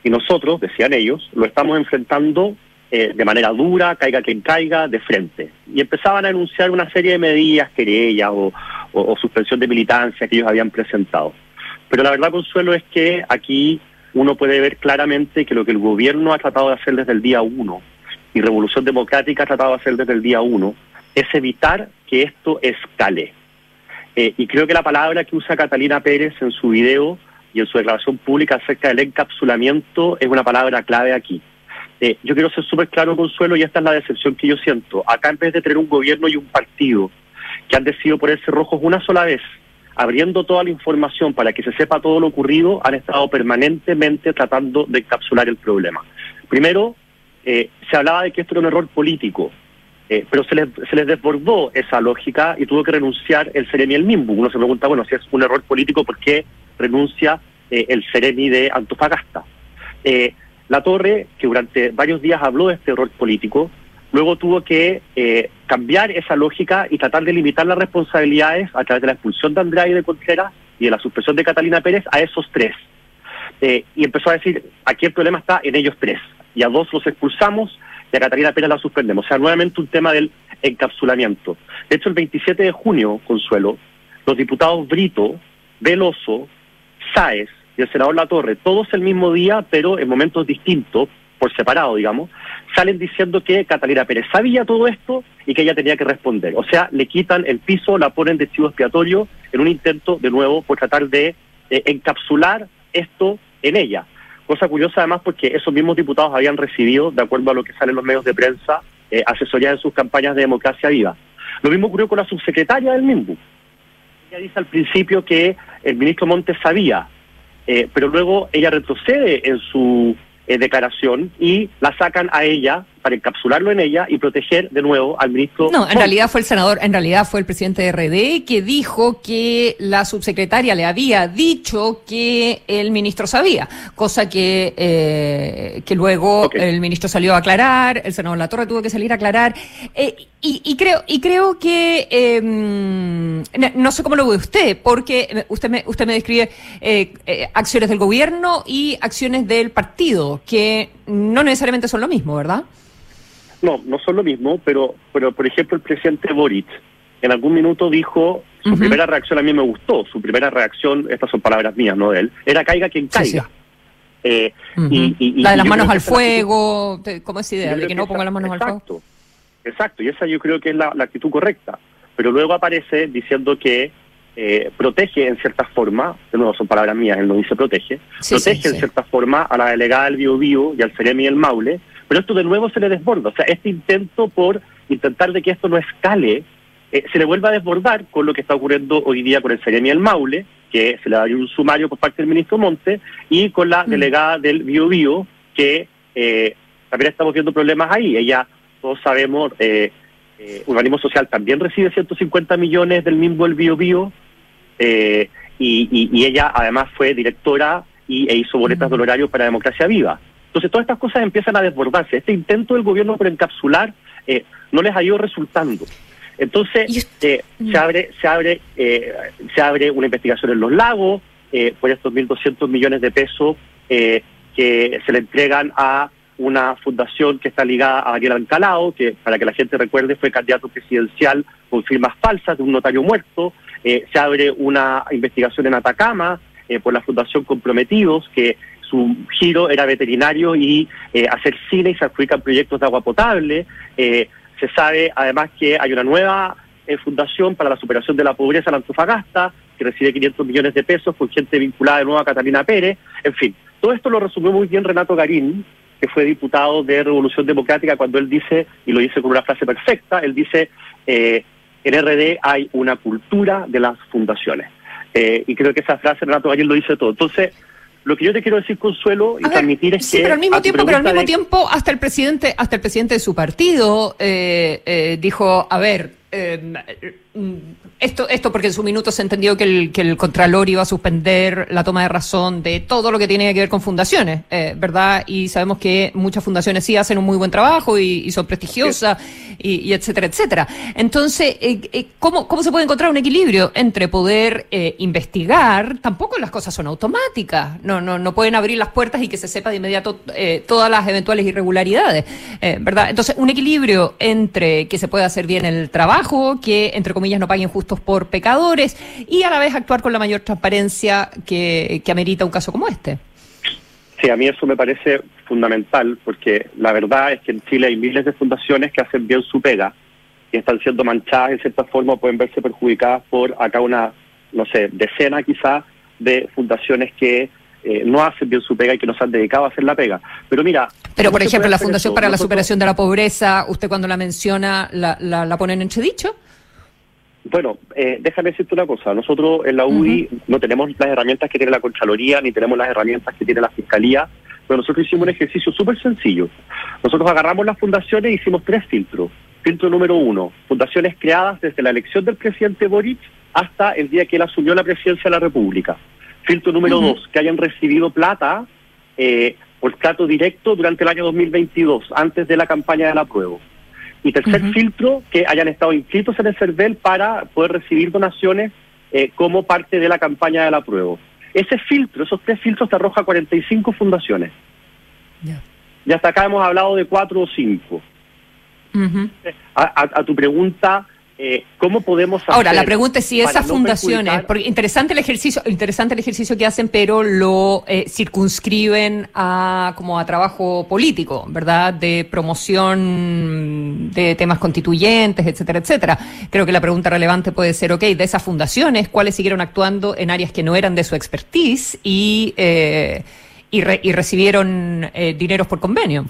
Y nosotros, decían ellos, lo estamos enfrentando eh, de manera dura, caiga quien caiga, de frente. Y empezaban a anunciar una serie de medidas, querellas o suspensión de militancia que ellos habían presentado. Pero la verdad, Consuelo, es que aquí uno puede ver claramente que lo que el gobierno ha tratado de hacer desde el día uno y Revolución Democrática ha tratado de hacer desde el día uno es evitar que esto escale. Eh, y creo que la palabra que usa Catalina Pérez en su video y en su declaración pública acerca del encapsulamiento es una palabra clave aquí. Eh, yo quiero ser súper claro, Consuelo, y esta es la decepción que yo siento. Acá en vez de tener un gobierno y un partido que han decidido ponerse rojos una sola vez abriendo toda la información para que se sepa todo lo ocurrido, han estado permanentemente tratando de encapsular el problema. Primero, eh, se hablaba de que esto era un error político, eh, pero se les, desbordó esa lógica y tuvo que renunciar el Ceremi el Mimbu. Uno se pregunta, bueno, si es un error político, ¿por qué renuncia eh, el Ceremi de Antofagasta? la Torre, que durante varios días habló de este error político, luego tuvo que cambiar esa lógica y tratar de limitar las responsabilidades a través de la expulsión de Andrade y de Contreras y de la suspensión de Catalina Pérez a esos tres. Eh, y empezó a decir, aquí el problema está en ellos tres. Y a dos los expulsamos y a Catalina Pérez la suspendemos. O sea, nuevamente un tema del encapsulamiento. De hecho, el 27 de junio, Consuelo, los diputados Brito, Veloso, Sáez y el senador Latorre, todos el mismo día, pero en momentos distintos, por separado, digamos, salen diciendo que Catalina Pérez sabía todo esto y que ella tenía que responder. O sea, le quitan el piso, la ponen de chivo expiatorio en un intento, de nuevo, por tratar de eh, encapsular esto en ella. Cosa curiosa además porque esos mismos diputados habían recibido, de acuerdo a lo que salen los medios de prensa, eh, asesoría en sus campañas de democracia viva. Lo mismo ocurrió con la subsecretaria del MIMBU. Ella dice al principio que el ministro Montes sabía, eh, pero luego ella retrocede en su eh, declaración y la sacan a ella para encapsularlo en ella y proteger de nuevo al ministro. No, en realidad fue el senador, en realidad fue el presidente de RD que dijo que la subsecretaria le había dicho que el ministro sabía, cosa que, eh, que luego el ministro salió a aclarar, el senador La Torre tuvo que salir a aclarar. Eh, y, creo y creo que em, no sé cómo lo ve usted, porque usted me usted me describe eh, acciones del gobierno y acciones del partido que no necesariamente son lo mismo, ¿verdad? No, no son lo mismo, pero, pero por ejemplo el presidente Boric en algún minuto dijo, su primera reacción a mí me gustó, su primera reacción, estas son palabras mías, no de él, era caiga quien caiga. Eh, y, la de las manos al fuego, ¿cómo es idea? De que, no ponga las manos al fuego. Exacto, y esa yo creo que es la, actitud correcta. Pero luego aparece diciendo que eh, protege en cierta forma, de nuevo son palabras mías, él no dice protege, protege en cierta forma a la delegada del Bio, Bio y al Ceremi del Maule, pero esto de nuevo se le desborda. O sea, este intento por intentar de que esto no escale, eh, se le vuelve a desbordar con lo que está ocurriendo hoy día con el Seremi El Maule, que se le da un sumario por parte del ministro Monte, y con la mm. delegada del Bio Bio, que eh, también estamos viendo problemas ahí. Ella, todos sabemos, eh, eh, Organismo Social también recibe 150 millones del mismo el Bio Bio, eh, y, y- y ella además fue directora y, e hizo boletas de honorario para Democracia Viva. Entonces todas estas cosas empiezan a desbordarse. Este intento del gobierno por encapsular eh, no les ha ido resultando. Entonces eh, se abre, se abre, eh, se abre una investigación en los lagos eh, por estos 1.200 millones de pesos eh, que se le entregan a una fundación que está ligada a Ariel Ancalao, que para que la gente recuerde fue candidato presidencial con firmas falsas de un notario muerto. Eh, se abre una investigación en Atacama eh, por la Fundación Comprometidos, que su giro era veterinario y eh, hacer cine y se adjudican proyectos de agua potable. Eh, se sabe además que hay una nueva eh, fundación para la superación de la pobreza en Antofagasta, que recibe 500 millones de pesos con gente vinculada de nuevo a Catalina Pérez. En fin, todo esto lo resumió muy bien Renato Garín, que fue diputado de Revolución Democrática, cuando él dice, y lo dice con una frase perfecta, él dice, en RD hay una cultura de las fundaciones. Y creo que esa frase Renato Garín lo dice todo. Entonces, lo que yo te quiero decir, Consuelo, y transmitir es Sí, que... pero al mismo a tiempo, pero al mismo de- tiempo, hasta el presidente, hasta el presidente de su partido eh, eh, dijo, a ver, eh, mm, esto, esto porque en su minuto se entendió que el, que el Contralor iba a suspender la toma de razón de todo lo que tiene que ver con fundaciones, eh, ¿verdad? Y sabemos que muchas fundaciones sí hacen un muy buen trabajo y, y son prestigiosas y, y etcétera, etcétera. Entonces, eh, eh, ¿cómo, ¿cómo se puede encontrar un equilibrio entre poder eh, investigar? Tampoco las cosas son automáticas, no, no, no pueden abrir las puertas y que se sepa de inmediato eh, todas las eventuales irregularidades, eh, ¿verdad? Entonces, un equilibrio entre que se pueda hacer bien el trabajo, que entre comillas no paguen justos por pecadores y a la vez actuar con la mayor transparencia que, amerita un caso como este. Sí, a mí eso me parece fundamental porque la verdad es que en Chile hay miles de fundaciones que hacen bien su pega y están siendo manchadas en cierta forma pueden verse perjudicadas por acá una, no sé, decena quizás de fundaciones que eh, no hacen bien su pega y que no se han dedicado a hacer la pega. Pero mira... Pero, ¿cómo por ejemplo, la Fundación para la Superación de la Pobreza, usted cuando la menciona, ¿la, la, la pone en entredicho? Bueno, eh, déjame decirte una cosa. Nosotros en la UDI no tenemos las herramientas que tiene la Contraloría, ni tenemos las herramientas que tiene la Fiscalía, pero nosotros hicimos un ejercicio súper sencillo. Nosotros agarramos las fundaciones e hicimos tres filtros. Filtro número uno, fundaciones creadas desde la elección del presidente Boric hasta el día que él asumió la presidencia de la República. Filtro número dos, que hayan recibido plata eh, por trato directo durante el año 2022, antes de la campaña del apruebo. Y tercer filtro, que hayan estado inscritos en el CERVEL para poder recibir donaciones eh, como parte de la campaña del apruebo. Ese filtro, esos tres filtros te arroja 45 fundaciones. Y hasta acá hemos hablado de cuatro o cinco. A, a- a tu pregunta, eh, ¿cómo podemos hacer Ahora, la pregunta es si esas no fundaciones, perjudicar- porque interesante el ejercicio, interesante el ejercicio que hacen, pero lo eh, circunscriben a como a trabajo político, ¿verdad? De promoción de temas constituyentes, etcétera, etcétera. Creo que la pregunta relevante puede ser, ok, de esas fundaciones, ¿cuáles siguieron actuando en áreas que no eran de su expertise y eh, y, re- y recibieron eh, dineros por convenio?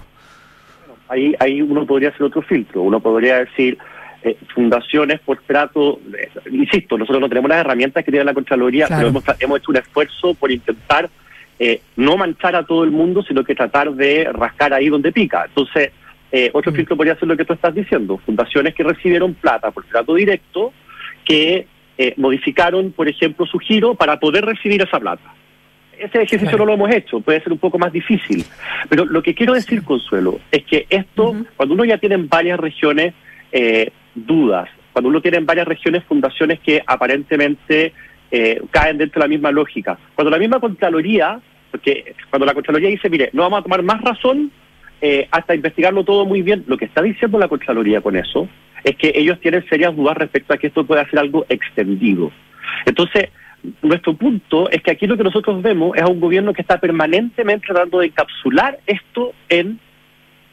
ahí, ahí uno podría hacer otro filtro. Uno podría decir eh, fundaciones por trato. eh, insisto, nosotros no tenemos las herramientas que tiene la Contraloría, Claro. pero hemos, hemos hecho un esfuerzo por intentar eh, no manchar a todo el mundo, sino que tratar de rascar ahí donde pica. Entonces, eh, otro filtro podría ser lo que tú estás diciendo: fundaciones que recibieron plata por trato directo, que eh, modificaron, por ejemplo, su giro para poder recibir esa plata. Ese ejercicio no lo hemos hecho, puede ser un poco más difícil. Pero lo que quiero decir, Consuelo, es que esto, cuando uno ya tiene en varias regiones eh, dudas, cuando uno tiene en varias regiones fundaciones que aparentemente eh, caen dentro de la misma lógica, cuando la misma Contraloría, porque cuando la Contraloría dice, mire, no vamos a tomar más razón eh, hasta investigarlo todo muy bien, lo que está diciendo la Contraloría con eso es que ellos tienen serias dudas respecto a que esto pueda ser algo extendido. Entonces, nuestro punto es que aquí lo que nosotros vemos es a un gobierno que está permanentemente tratando de encapsular esto en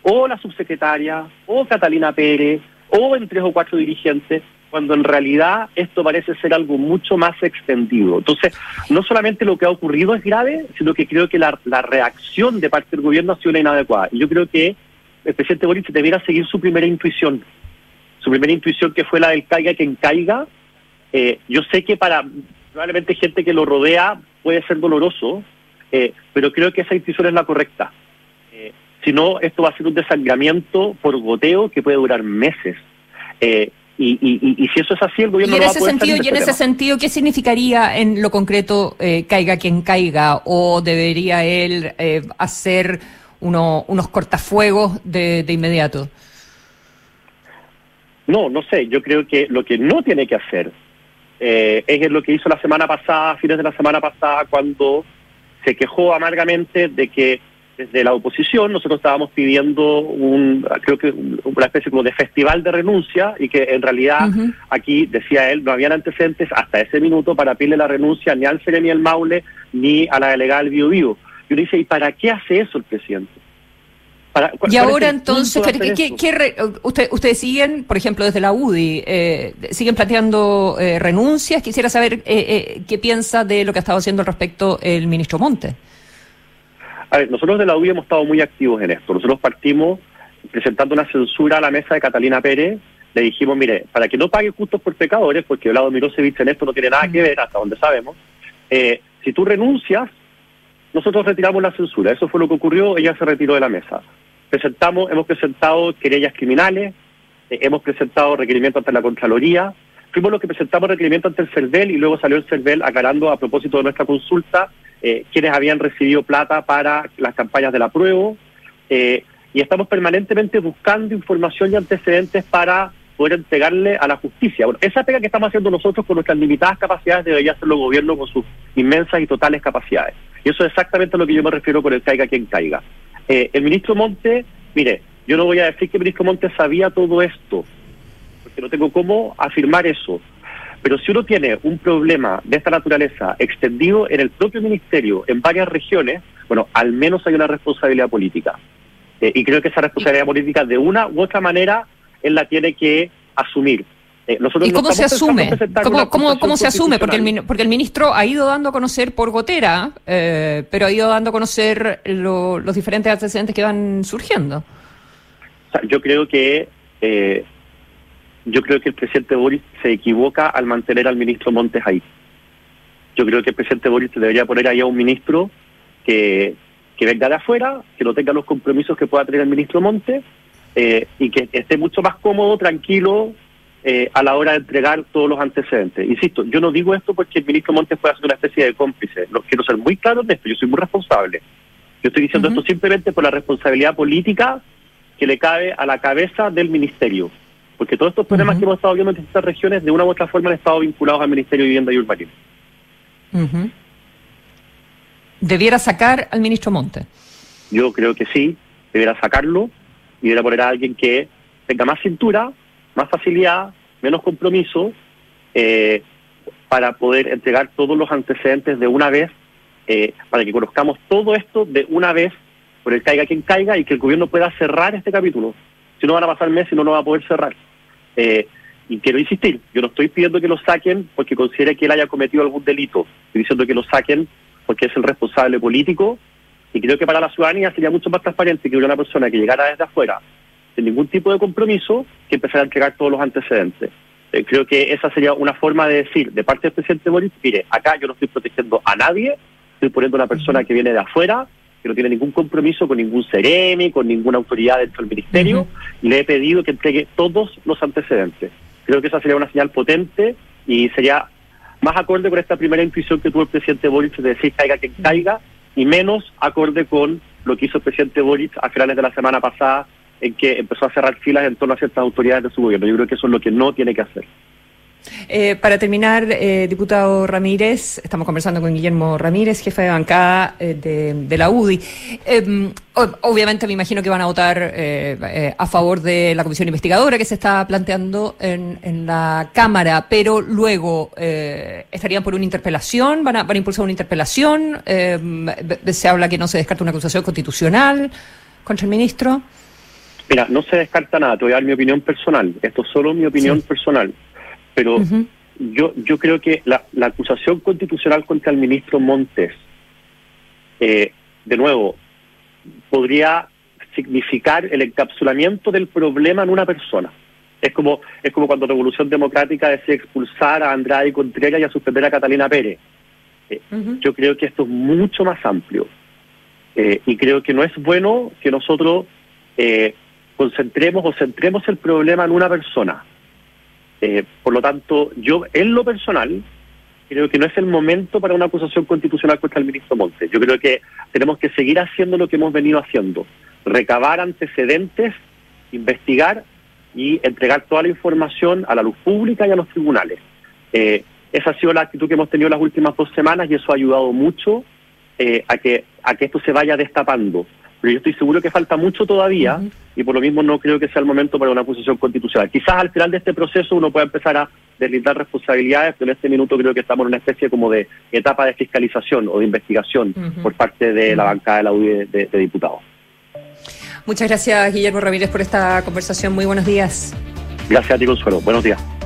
o la subsecretaria, o Catalina Pérez, o en tres o cuatro dirigentes, cuando en realidad esto parece ser algo mucho más extendido. Entonces, no solamente lo que ha ocurrido es grave, sino que creo que la, la reacción de parte del gobierno ha sido una inadecuada. Y yo creo que el presidente Boric debiera seguir su primera intuición, su primera intuición que fue la del caiga quien caiga. Eh, yo sé que para probablemente gente que lo rodea puede ser doloroso, eh, pero creo que esa intuición es la correcta. Eh, si no, esto va a ser un desangramiento por goteo que puede durar meses. Eh, y, y, y, si eso es así, el gobierno y en no va a ese poder sentido salir de y en este ese tema. sentido qué significaría en lo concreto eh, caiga quien caiga o debería él eh, hacer uno- unos cortafuegos de, de inmediato No, no sé. Yo creo que lo que no tiene que hacer eh, es lo que hizo la semana pasada, a fines de la semana pasada, cuando se quejó amargamente de que desde la oposición nosotros estábamos pidiendo un, creo que un- una especie como de festival de renuncia y que en realidad aquí, decía él, no habían antecedentes hasta ese minuto para pedirle la renuncia ni al Ceremi el Maule ni a la delegada del Bio Bio. Y uno dice, ¿y para qué hace eso el presidente? Para- ¿cuál- y ahora entonces ¿qué- re- usted- ustedes siguen por ejemplo desde la UDI eh, siguen planteando eh, renuncias quisiera saber eh, eh, qué piensa de lo que ha estado haciendo al respecto el ministro Monte A ver, nosotros de la UBI hemos estado muy activos en esto. Nosotros partimos presentando una censura a la mesa de Catalina Pérez. Le dijimos, mire, para que no pague justos por pecadores, porque Vlado Mirosevic en esto no tiene nada que ver, hasta donde sabemos, eh, si tú renuncias, nosotros retiramos la censura. Eso fue lo que ocurrió, ella se retiró de la mesa. Presentamos, hemos presentado querellas criminales, eh, hemos presentado requerimientos ante la Contraloría, fuimos los que presentamos requerimientos ante el CERVEL y luego salió el CERVEL aclarando a propósito de nuestra consulta eh, quienes habían recibido plata para las campañas del apruebo eh, y estamos permanentemente buscando información y antecedentes para poder entregarle a la justicia. Bueno, esa pega que estamos haciendo nosotros con nuestras limitadas capacidades debería hacerlo el gobierno con sus inmensas y totales capacidades. Y eso es exactamente a lo que yo me refiero con el caiga quien caiga. Eh, el ministro Monte, mire, yo no voy a decir que el ministro Monte sabía todo esto, porque no tengo cómo afirmar eso. Pero si uno tiene un problema de esta naturaleza extendido en el propio ministerio, en varias regiones, bueno, al menos hay una responsabilidad política. Eh, y creo que esa responsabilidad política, de una u otra manera, él la tiene que asumir. Eh, nosotros ¿Y no cómo se asume? ¿Cómo, se asume? Porque el, porque el ministro ha ido dando a conocer por gotera, eh, pero ha ido dando a conocer lo- los diferentes antecedentes que van surgiendo. O sea, yo creo que eh, yo creo que el presidente Boris se equivoca al mantener al ministro Montes ahí. Yo creo que el presidente Boris debería poner ahí a un ministro que, que venga de afuera, que no tenga los compromisos que pueda tener el ministro Montes eh, y que esté mucho más cómodo, tranquilo eh, a la hora de entregar todos los antecedentes. Insisto, yo no digo esto porque el ministro Montes pueda ser una especie de cómplice. No, quiero ser muy claro en esto, yo soy muy responsable. Yo estoy diciendo esto simplemente por la responsabilidad política que le cabe a la cabeza del ministerio. Porque todos estos problemas que hemos estado viendo en distintas regiones, de una u otra forma, han estado vinculados al Ministerio de Vivienda y Urbanismo. Ujú. Debiera sacar al ministro Monte. Yo creo que sí, deberá sacarlo y deberá poner a alguien que tenga más cintura, más facilidad, menos compromiso, eh, para poder entregar todos los antecedentes de una vez, eh, para que conozcamos todo esto de una vez, por el caiga quien caiga, y que el gobierno pueda cerrar este capítulo. Si no van a pasar meses y no lo va a poder cerrar. Eh, y quiero insistir, yo no estoy pidiendo que lo saquen porque considere que él haya cometido algún delito. Estoy diciendo que lo saquen porque es el responsable político y creo que para la ciudadanía sería mucho más transparente que hubiera una persona que llegara desde afuera sin ningún tipo de compromiso que empezara a entregar todos los antecedentes. Eh, creo que esa sería una forma de decir de parte del presidente Boris, mire, acá yo no estoy protegiendo a nadie, estoy poniendo a una persona que viene de afuera, que no tiene ningún compromiso con ningún seremi, con ninguna autoridad dentro del ministerio, y le he pedido que entregue todos los antecedentes. Creo que esa sería una señal potente y sería más acorde con esta primera intuición que tuvo el presidente Boric de decir caiga quien caiga y menos acorde con lo que hizo el presidente Boric a finales de la semana pasada en que empezó a cerrar filas en torno a ciertas autoridades de su gobierno. Yo creo que eso es lo que no tiene que hacer. Eh, para terminar, eh, diputado Ramírez, estamos conversando con Guillermo Ramírez, jefe de bancada eh, de, de la UDI. O- obviamente me imagino que van a votar eh, eh, a favor de la comisión investigadora que se está planteando en, en la Cámara, pero luego eh, estarían por una interpelación, van a, van a impulsar una interpelación, b- se habla que no se descarta una acusación constitucional contra el ministro. Mira, no se descarta nada, te voy a dar mi opinión personal. Esto es solo mi opinión personal. Pero yo, yo creo que la, la acusación constitucional contra el ministro Montes, eh, de nuevo, podría significar el encapsulamiento del problema en una persona. Es como, es como cuando Revolución Democrática decide expulsar a Andrade Contreras y a suspender a Catalina Pérez. Eh, Yo creo que esto es mucho más amplio. Eh, y creo que no es bueno que nosotros eh, concentremos o centremos el problema en una persona. Eh, por lo tanto, yo en lo personal creo que no es el momento para una acusación constitucional contra el ministro Montes. Yo creo que tenemos que seguir haciendo lo que hemos venido haciendo, recabar antecedentes, investigar y entregar toda la información a la luz pública y a los tribunales. Eh, esa ha sido la actitud que hemos tenido las últimas dos semanas y eso ha ayudado mucho eh, a, que, a que esto se vaya destapando. Pero yo estoy seguro que falta mucho todavía y por lo mismo no creo que sea el momento para una acusación constitucional. Quizás al final de este proceso uno pueda empezar a deslindar responsabilidades, pero en este minuto creo que estamos en una especie como de etapa de fiscalización o de investigación por parte de la bancada de la UDI de, de diputados. Muchas gracias, Guillermo Ramírez, por esta conversación. Muy buenos días. Gracias a ti, Consuelo. Buenos días.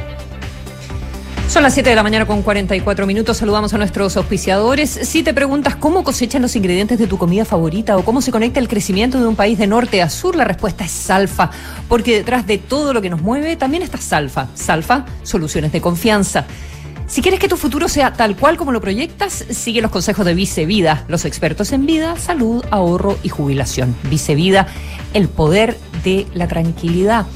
Son las 7 de la mañana con 44 minutos. Saludamos a nuestros auspiciadores. Si te preguntas cómo cosechan los ingredientes de tu comida favorita o cómo se conecta el crecimiento de un país de norte a sur, la respuesta es Salfa. Porque detrás de todo lo que nos mueve también está Salfa. Salfa, soluciones de confianza. Si quieres que tu futuro sea tal cual como lo proyectas, sigue los consejos de Vice Vida, los expertos en vida, salud, ahorro y jubilación. Vice Vida, el poder de la tranquilidad.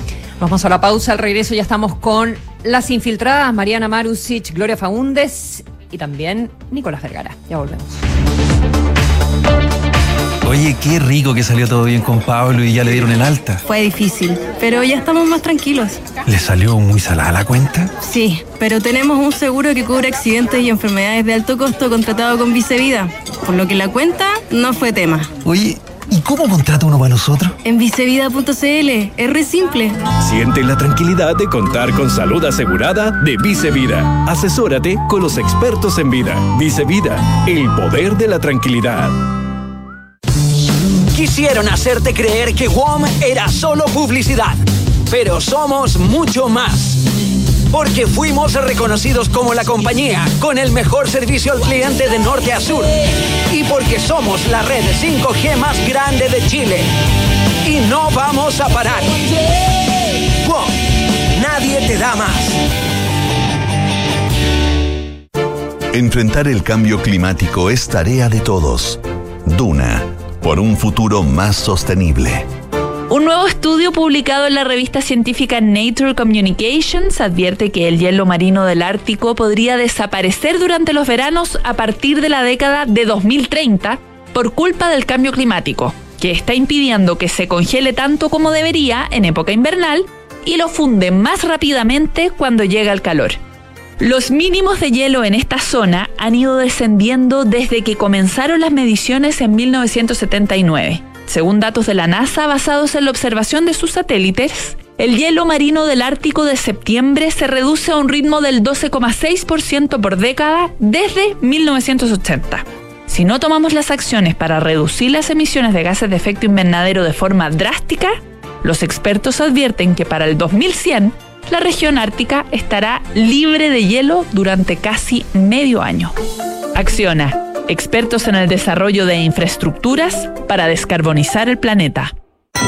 Vamos a la pausa, al regreso ya estamos con las infiltradas Mariana Marusic, Gloria Faúndes y también Nicolás Vergara. Ya volvemos. Oye, qué rico que salió todo bien con Pablo y ya le dieron el alta. Fue difícil, pero ya estamos más tranquilos. ¿Le salió muy salada la cuenta? Sí, pero tenemos un seguro que cubre accidentes y enfermedades de alto costo contratado con Vicevida, por lo que la cuenta no fue tema. Oye, ¿y cómo contrata uno para nosotros? En vicevida.cl, es re simple. Siente la tranquilidad de contar con salud asegurada de Vicevida. Asesórate con los expertos en vida. Vicevida, el poder de la tranquilidad. Quisieron hacerte creer que WOM era solo publicidad, pero somos mucho más. Porque fuimos reconocidos como la compañía con el mejor servicio al cliente de norte a sur. Y porque somos la red 5G más grande de Chile. Y no vamos a parar. WOM, nadie te da más. Enfrentar el cambio climático es tarea de todos. Duna, por un futuro más sostenible. Un nuevo estudio publicado en la revista científica Nature Communications advierte que el hielo marino del Ártico podría desaparecer durante los veranos a partir de la década de 2030 por culpa del cambio climático, que está impidiendo que se congele tanto como debería en época invernal y lo funde más rápidamente cuando llega el calor. Los mínimos de hielo en esta zona han ido descendiendo desde que comenzaron las mediciones en 1979. Según datos de la NASA basados en la observación de sus satélites, el hielo marino del Ártico de septiembre se reduce a un ritmo del 12,6% por década desde 1980. Si no tomamos las acciones para reducir las emisiones de gases de efecto invernadero de forma drástica, los expertos advierten que para el 2100 la región ártica estará libre de hielo durante casi medio año. Acciona, expertos en el desarrollo de infraestructuras para descarbonizar el planeta.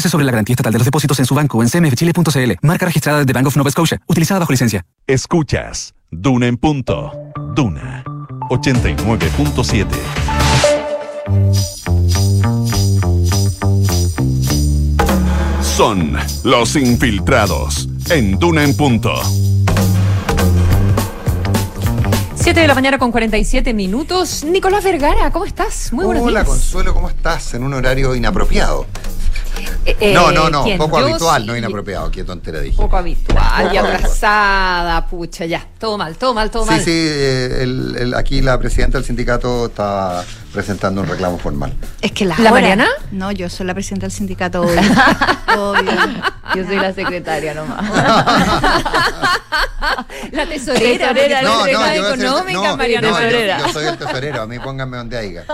Infórmese sobre la garantía estatal de los depósitos en su banco o en cmfchile.cl. Marca registrada de Bank of Nova Scotia, utilizada bajo licencia. Escuchas Duna en punto. Duna 89.7. Son los infiltrados en Duna en punto. 7 de la mañana con 47 minutos. Nicolás Vergara, ¿cómo estás? Muy buenos Hola días. Consuelo, ¿cómo estás? En un horario inapropiado. Eh, no, no, no, ¿quién? poco Yo habitual, sí. no inapropiado. Qué tontera dije. Poco habitual y Poco abrazada, pucha, ya. Todo mal, todo mal, todo Sí, mal. sí, eh, el- el- aquí la presidenta del sindicato está presentando un reclamo formal. Es que la, ¿La hora- Mariana? No, yo soy la presidenta del sindicato hoy. <laughs> Obvio. Yo soy la secretaria nomás. <laughs> La tesorera, Tesorera, No, no, tesorera yo voy a ser- económica, no, Mariana no, yo- Tesorera. Yo, soy el tesorero, a mí pónganme donde haya.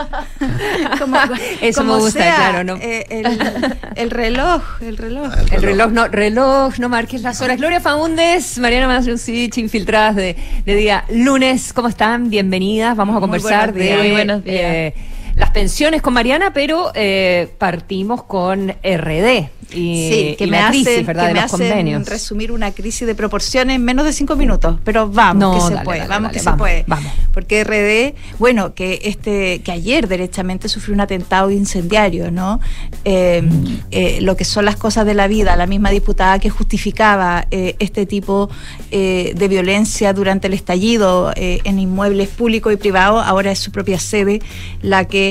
Como, Eso como me gusta, sea, claro, ¿no? eh, el, el reloj, el reloj. El reloj no, reloj, no marques las horas. Gloria Faúndez, Mariana Mazrucich, infiltradas de, de día lunes. ¿Cómo están? Bienvenidas. Vamos a Muy conversar buenos días. de Muy buenos días. eh, las pensiones con Mariana, pero eh, partimos con RD y, Sí, que y me la crisis, hacen, ¿verdad? que de me los hacen convenios. resumir una crisis de proporciones en menos de cinco minutos. Pero vamos, No, que se dale, puede, dale, vamos dale, que vamos, se puede. vamos. Porque RD, bueno, que este, que ayer derechamente sufrió un atentado incendiario, ¿no? Eh, eh, lo que son las cosas de la vida, la misma diputada que justificaba eh, este tipo eh, de violencia durante el estallido en inmuebles públicos y privados, ahora es su propia sede la que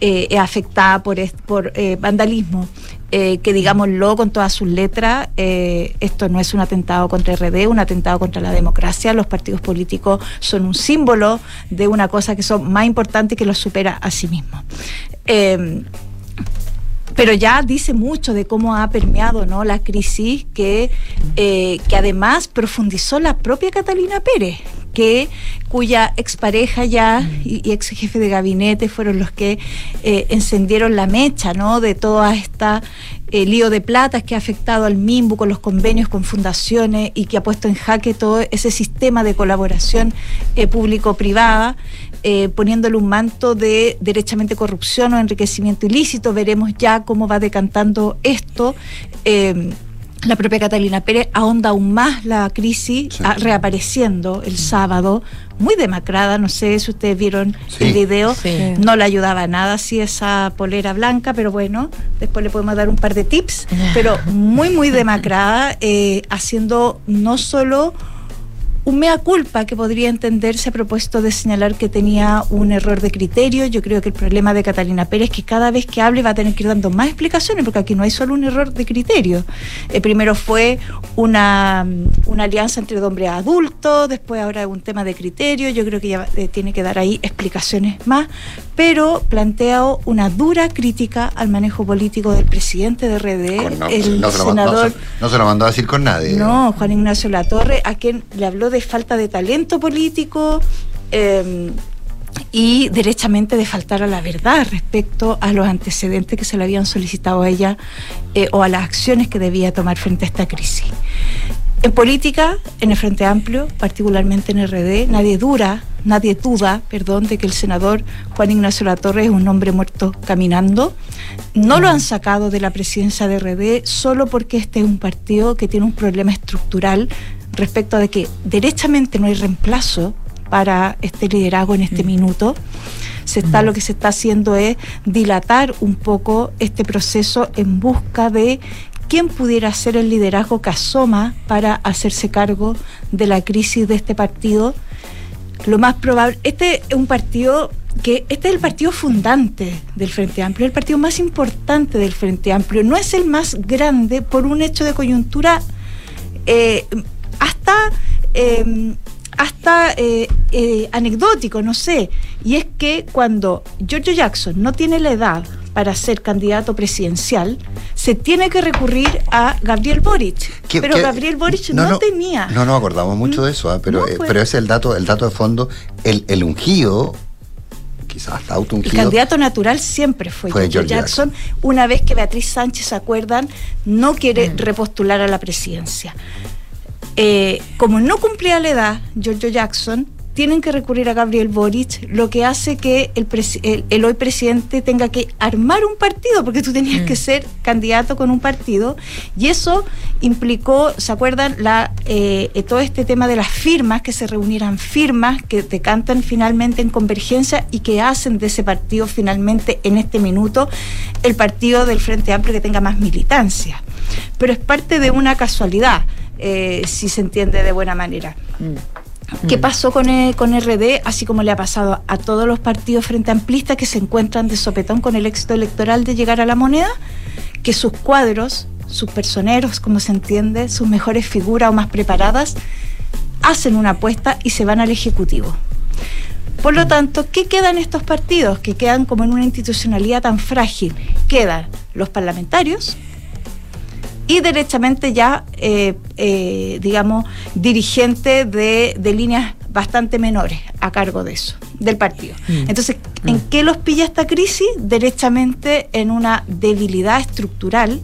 eh, es afectada por, eh, vandalismo. Eh, que digámoslo con todas sus letras, eh, esto no es un atentado contra RD, un atentado contra la democracia. Los partidos políticos son un símbolo de una cosa que son más importantes que los supera a sí mismos. Eh, pero ya dice mucho de cómo ha permeado ¿no? la crisis que, eh, que además profundizó la propia Catalina Pérez, que cuya expareja ya y, ex jefe de gabinete fueron los que eh, encendieron la mecha ¿no? de toda esta eh, lío de platas que ha afectado al MIMBU con los convenios con fundaciones y que ha puesto en jaque todo ese sistema de colaboración eh, público-privada, eh, poniéndole un manto de derechamente corrupción o enriquecimiento ilícito. Veremos ya cómo va decantando esto. Eh, la propia Catalina Pérez ahonda aún más la crisis, Sí. ah, reapareciendo el sábado, muy demacrada, no sé si ustedes vieron Sí. el video, Sí. no le ayudaba nada así esa polera blanca, pero bueno, después le podemos dar un par de tips, pero muy, muy demacrada, eh, haciendo no solo un mea culpa que podría entenderse a propósito de señalar que tenía un error de criterio. Yo creo que el problema de Catalina Pérez es que cada vez que hable va a tener que ir dando más explicaciones, porque aquí no hay solo un error de criterio. Eh, primero fue una, una alianza entre hombres adultos, después ahora un tema de criterio. Yo creo que ya eh, tiene que dar ahí explicaciones más, pero plantea una dura crítica al manejo político del presidente de RD, no, el no se lo, mandó- no senador. se- no se lo mandó a decir con nadie. No, Juan Ignacio Latorre, a quien le habló de falta de talento político eh, y derechamente de faltar a la verdad respecto a los antecedentes que se le habían solicitado a ella eh, o a las acciones que debía tomar frente a esta crisis. En política, en el Frente Amplio, particularmente en RD, nadie dura, nadie duda, perdón, de que el senador Juan Ignacio Latorre es un hombre muerto caminando. No lo han sacado de la presidencia de RD solo porque este es un partido que tiene un problema estructural respecto de que derechamente no hay reemplazo para este liderazgo en este minuto. Se está, lo que se está haciendo es dilatar un poco este proceso en busca de quién pudiera ser el liderazgo que asoma para hacerse cargo de la crisis de este partido. Lo más probable, este es un partido que este es el partido fundante del Frente Amplio, el partido más importante del Frente Amplio. No es el más grande por un hecho de coyuntura eh, hasta eh, hasta eh, eh, anecdótico, no sé. Y es que cuando Giorgio Jackson no tiene la edad para ser candidato presidencial, se tiene que recurrir a Gabriel Boric. ¿Qué- Pero qué- Gabriel Boric no, tenía. No nos acordamos mucho de eso, ah, pero, No, eh, pero es el dato, el dato de fondo, el, el ungido, quizás hasta El autoungido. candidato natural siempre fue, Fue Giorgio Jackson, una vez que Beatriz Sánchez, ¿se acuerdan?, no quiere repostular a la presidencia. Eh, como no cumplía la edad, Giorgio Jackson, tienen que recurrir a Gabriel Boric, lo que hace que el, el- el hoy presidente tenga que armar un partido, porque tú tenías que ser candidato con un partido, y eso implicó, ¿se acuerdan? La, eh, todo este tema de las firmas, que se reunieran firmas, que decantan finalmente en convergencia y que hacen de ese partido finalmente en este minuto el partido del Frente Amplio que tenga más militancia. Pero es parte de una casualidad, eh, si se entiende de buena manera. ¿Qué pasó con, eh, con RD? Así como le ha pasado a todos los partidos frente amplistas que se encuentran de sopetón con el éxito electoral de llegar a la moneda, que sus cuadros, sus personeros, como se entiende, sus mejores figuras o más preparadas, hacen una apuesta y se van al Ejecutivo. Por lo tanto, ¿qué quedan estos partidos que quedan como en una institucionalidad tan frágil? Quedan los parlamentarios y derechamente ya, eh, eh, digamos, dirigente de, de líneas bastante menores a cargo de eso, del partido. Mm. Entonces, ¿en qué los pilla esta crisis? Derechamente en una debilidad estructural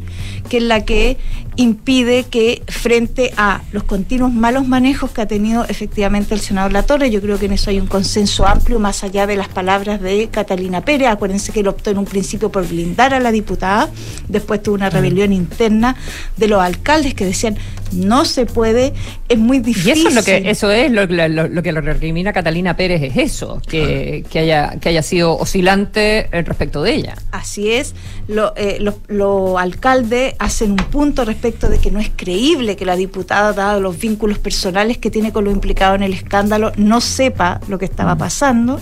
que es la que impide que frente a los continuos malos manejos que ha tenido efectivamente el senador Latorre, yo creo que en eso hay un consenso amplio más allá de las palabras de Catalina Pérez, acuérdense que él optó en un principio por blindar a la diputada, después tuvo una rebelión interna de los alcaldes que decían no se puede, es muy Y difícil. eso es lo que eso es lo, lo- lo que lo recrimina Catalina Pérez es eso, que, que haya que haya sido oscilante eh, respecto de ella. Así es, lo- eh, los los alcaldes hacen un punto respecto de que no es creíble que la diputada, dado los vínculos personales que tiene con lo implicado en el escándalo, no sepa lo que estaba pasando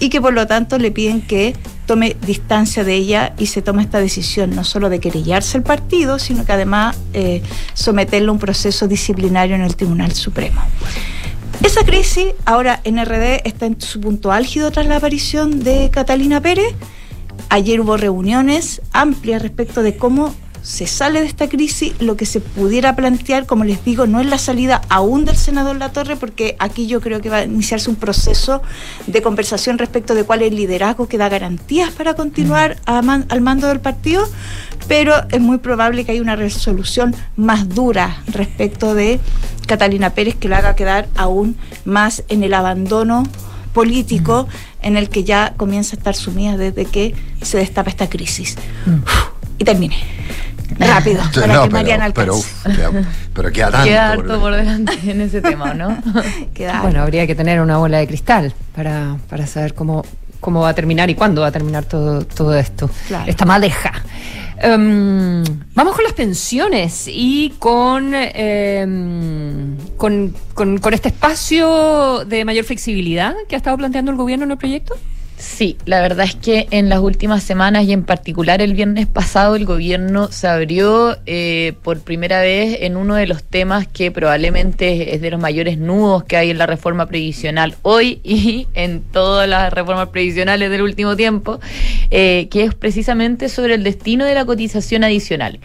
y que por lo tanto le piden que tome distancia de ella y se tome esta decisión, no solo de querellarse el partido, sino que además eh, someterlo a un proceso disciplinario en el Tribunal Supremo. Esa crisis ahora en RD está en su punto álgido tras la aparición de Catalina Pérez. Ayer hubo reuniones amplias respecto de cómo se sale de esta crisis, lo que se pudiera plantear, como les digo, no es la salida aún del senador Latorre, porque aquí yo creo que va a iniciarse un proceso de conversación respecto de cuál es el liderazgo que da garantías para continuar man- al mando del partido, pero es muy probable que haya una resolución más dura respecto de Catalina Pérez que la haga quedar aún más en el abandono político en el que ya comienza a estar sumida desde que se destapa esta crisis. Y termine. Rápido, para No, que pero- Mariana pero, uf, queda- pero queda tanto. Queda por harto por delante en ese tema, ¿no? <laughs> Queda Bueno, habría que tener una bola de cristal para, para saber cómo, cómo va a terminar y cuándo va a terminar todo, todo esto. Claro. Esta madeja. Em, vamos con las pensiones y con, em, con, con, con este espacio de mayor flexibilidad que ha estado planteando el gobierno en el proyecto. Sí, la verdad es que en las últimas semanas y en particular el viernes pasado el gobierno se abrió eh, por primera vez en uno de los temas que probablemente es de los mayores nudos que hay en la reforma previsional hoy y en todas las reformas previsionales del último tiempo, eh, que es precisamente sobre el destino de la cotización adicional.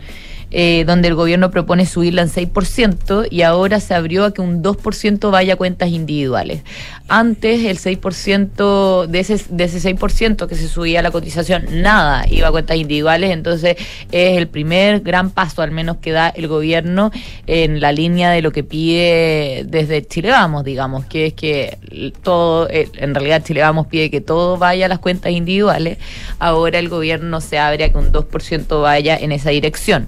Eh, donde el gobierno propone subirla en 6% y ahora se abrió a que un 2% vaya a cuentas individuales. Antes el 6% de ese, de ese 6% que se subía la cotización, nada iba a cuentas individuales, entonces es el primer gran paso al menos que da el gobierno en la línea de lo que pide desde Chile Vamos, digamos, que es que todo, eh, en realidad Chile Vamos pide que todo vaya a las cuentas individuales, ahora el gobierno se abre a que un 2% vaya en esa dirección.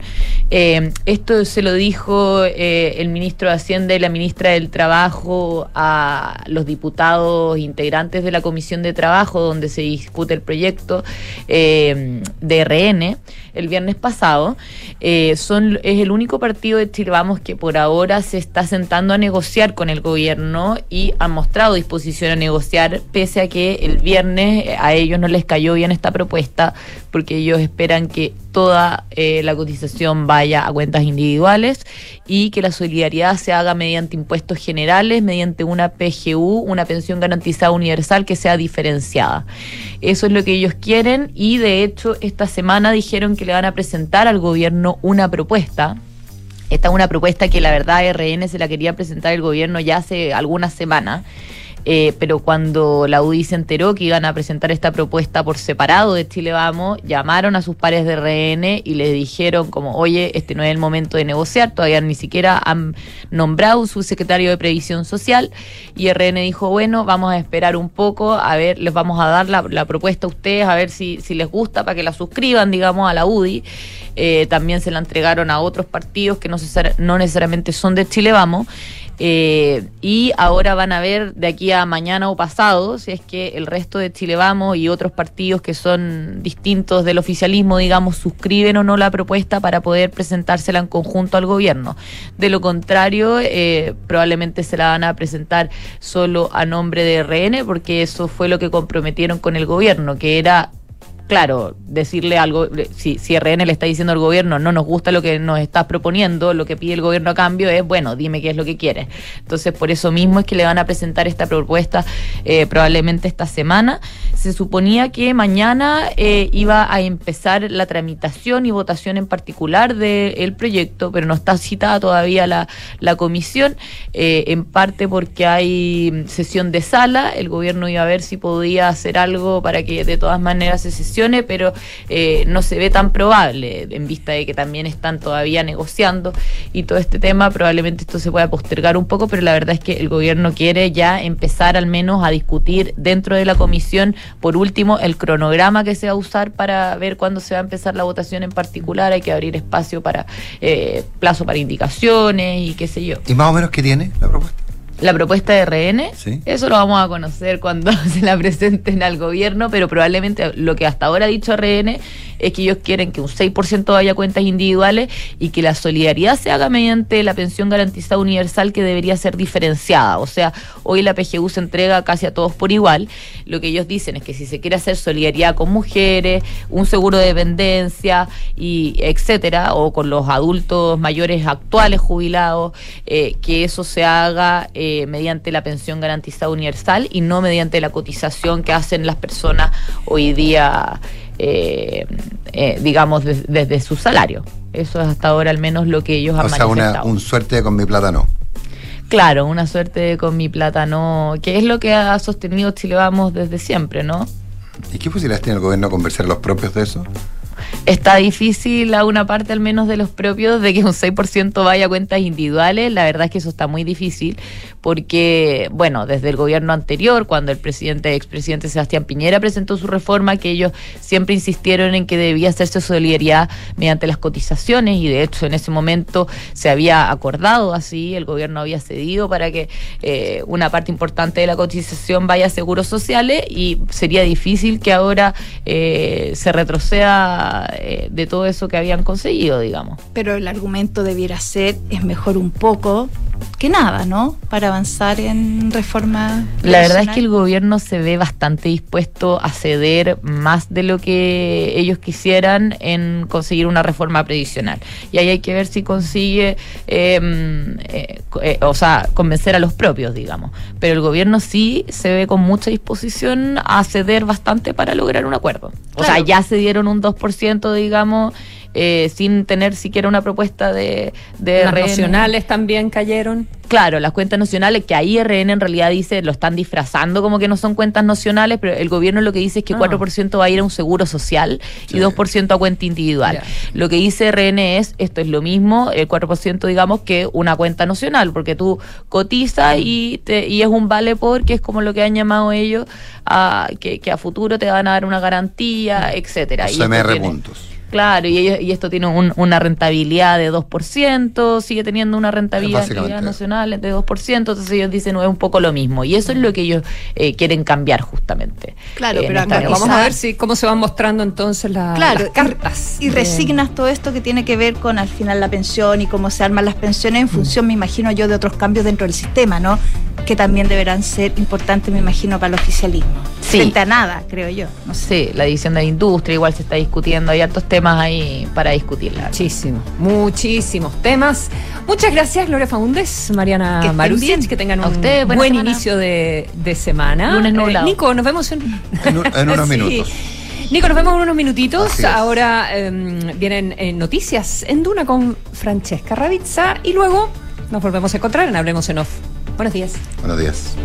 Eh, esto se lo dijo eh, el ministro de Hacienda y la ministra del Trabajo a los diputados integrantes de la Comisión de Trabajo, donde se discute el proyecto eh, de RN el viernes pasado. Eh, son, es el único partido de Chile Vamos que por ahora se está sentando a negociar con el gobierno y han mostrado disposición a negociar, pese a que el viernes a ellos no les cayó bien esta propuesta, porque ellos esperan que toda eh, la cotización vaya a cuentas individuales y que la solidaridad se haga mediante impuestos generales, mediante una PGU, una pensión garantizada universal que sea diferenciada. Eso es lo que ellos quieren y de hecho esta semana dijeron que le van a presentar al gobierno una propuesta. Esta es una propuesta que la verdad RN se la quería presentar el gobierno ya hace algunas semanas. Eh, pero cuando la UDI se enteró que iban a presentar esta propuesta por separado de Chile Vamos, llamaron a sus pares de RN y les dijeron como, oye, este no es el momento de negociar, todavía ni siquiera han nombrado un subsecretario de Previsión Social y RN dijo, bueno, vamos a esperar un poco, a ver, les vamos a dar la, propuesta a ustedes, a ver si, si les gusta para que la suscriban, digamos, a la UDI. Eh, también se la entregaron a otros partidos que no, no necesariamente son de Chile Vamos. Eh, y ahora van a ver de aquí a mañana o pasado si es que el resto de Chile Vamos y otros partidos que son distintos del oficialismo, digamos, suscriben o no la propuesta para poder presentársela en conjunto al gobierno. De lo contrario, eh, probablemente se la van a presentar solo a nombre de RN, porque eso fue lo que comprometieron con el gobierno, que era claro, decirle algo, si, si RN le está diciendo al gobierno no nos gusta lo que nos estás proponiendo, lo que pide el gobierno a cambio es, bueno, dime qué es lo que quieres. Entonces, por eso mismo es que le van a presentar esta propuesta eh, probablemente esta semana. Se suponía que mañana eh, iba a empezar la tramitación y votación en particular del proyecto, pero no está citada todavía la, la comisión, eh, en parte porque hay sesión de sala, el gobierno iba a ver si podía hacer algo para que de todas maneras se pero eh, no se ve tan probable en vista de que también están todavía negociando y todo este tema, probablemente esto se pueda postergar un poco, pero la verdad es que el gobierno quiere ya empezar al menos a discutir dentro de la comisión, por último, el cronograma que se va a usar para ver cuándo se va a empezar la votación en particular, hay que abrir espacio para eh, plazo para indicaciones y qué sé yo. ¿Y más o menos qué tiene la propuesta? La propuesta de RN, Sí. eso lo vamos a conocer cuando <laughs> se la presenten al gobierno, pero probablemente lo que hasta ahora ha dicho RN es que ellos quieren que un 6% vaya a cuentas individuales y que la solidaridad se haga mediante la pensión garantizada universal que debería ser diferenciada. O sea, hoy la PGU se entrega casi a todos por igual. Lo que ellos dicen es que si se quiere hacer solidaridad con mujeres, un seguro de dependencia y etcétera, o con los adultos mayores actuales jubilados, eh, que eso se haga eh, mediante la pensión garantizada universal y no mediante la cotización que hacen las personas hoy día, eh, eh, digamos, des- desde su salario. Eso es hasta ahora al menos lo que ellos han O sea, una, manifestado. un suerte con mi plata no. Claro, una suerte con mi plata no, que es lo que ha sostenido Chile Vamos desde siempre, ¿no? ¿Y qué posibilidades tiene el gobierno convencer a los propios de eso? Está difícil a una parte al menos de los propios de que un 6% vaya a cuentas individuales. La verdad es que eso está muy difícil porque, bueno, desde el gobierno anterior, cuando el presidente, expresidente Sebastián Piñera presentó su reforma, que ellos siempre insistieron en que debía hacerse solidaridad mediante las cotizaciones y de hecho en ese momento se había acordado así, el gobierno había cedido para que eh, una parte importante de la cotización vaya a seguros sociales y sería difícil que ahora eh, se retroceda eh, de todo eso que habían conseguido, digamos. Pero el argumento debiera ser, es mejor un poco que nada, ¿no? Para avanzar en reforma. La verdad es que el gobierno se ve bastante dispuesto a ceder más de lo que ellos quisieran en conseguir una reforma previsional. Y ahí hay que ver si consigue, eh, eh, eh, o sea, convencer a los propios, digamos. Pero el gobierno sí se ve con mucha disposición a ceder bastante para lograr un acuerdo. O sea, ya se dieron un 2%, digamos. Eh, sin tener siquiera una propuesta de, de Las RN. nacionales también cayeron. Claro, las cuentas nacionales, que ahí RN en realidad dice, lo están disfrazando como que no son cuentas nacionales, pero el gobierno lo que dice es que Ah. 4% va a ir a un seguro social y 2% a cuenta individual. Lo que dice RN es, esto es lo mismo, el 4% digamos que una cuenta nacional, porque tú cotizas y, te, y es un vale por, que es como lo que han llamado ellos, a, que, que a futuro te van a dar una garantía, etcétera. Los Y MR tiene- puntos. Claro, y, ellos- y esto tiene un- una rentabilidad de 2%, sigue teniendo una rentabilidad nacional de 2%, entonces ellos dicen no es un poco lo mismo. Y eso es lo que ellos eh, quieren cambiar justamente. Claro, Eh, pero acá. Vamos a ver si cómo se van mostrando entonces la- Claro, las cartas. Y resignas todo esto que tiene que ver con al final la pensión y cómo se arman las pensiones en función, me imagino yo, de otros cambios dentro del sistema, ¿no? Que también deberán ser importantes, me imagino, para el oficialismo. Sí. Frente a nada, creo yo. No sé. Sí, la división de la industria igual se está discutiendo, hay hartos temas ahí para discutirla. Muchísimo, muchísimos temas. Muchas gracias, Gloria Faúndez, Mariana Marusic, que tengan A un buena buen semana. inicio de, de semana. Lunes Eh. Nico, nos vemos en, En, un- en unos <laughs> Sí. minutos. Nico, nos vemos en unos minutitos. Ahora em, vienen eh, noticias en Duna con Francesca Ravizza y luego nos volvemos a encontrar en Hablemos en Off. Buenos días. Buenos días.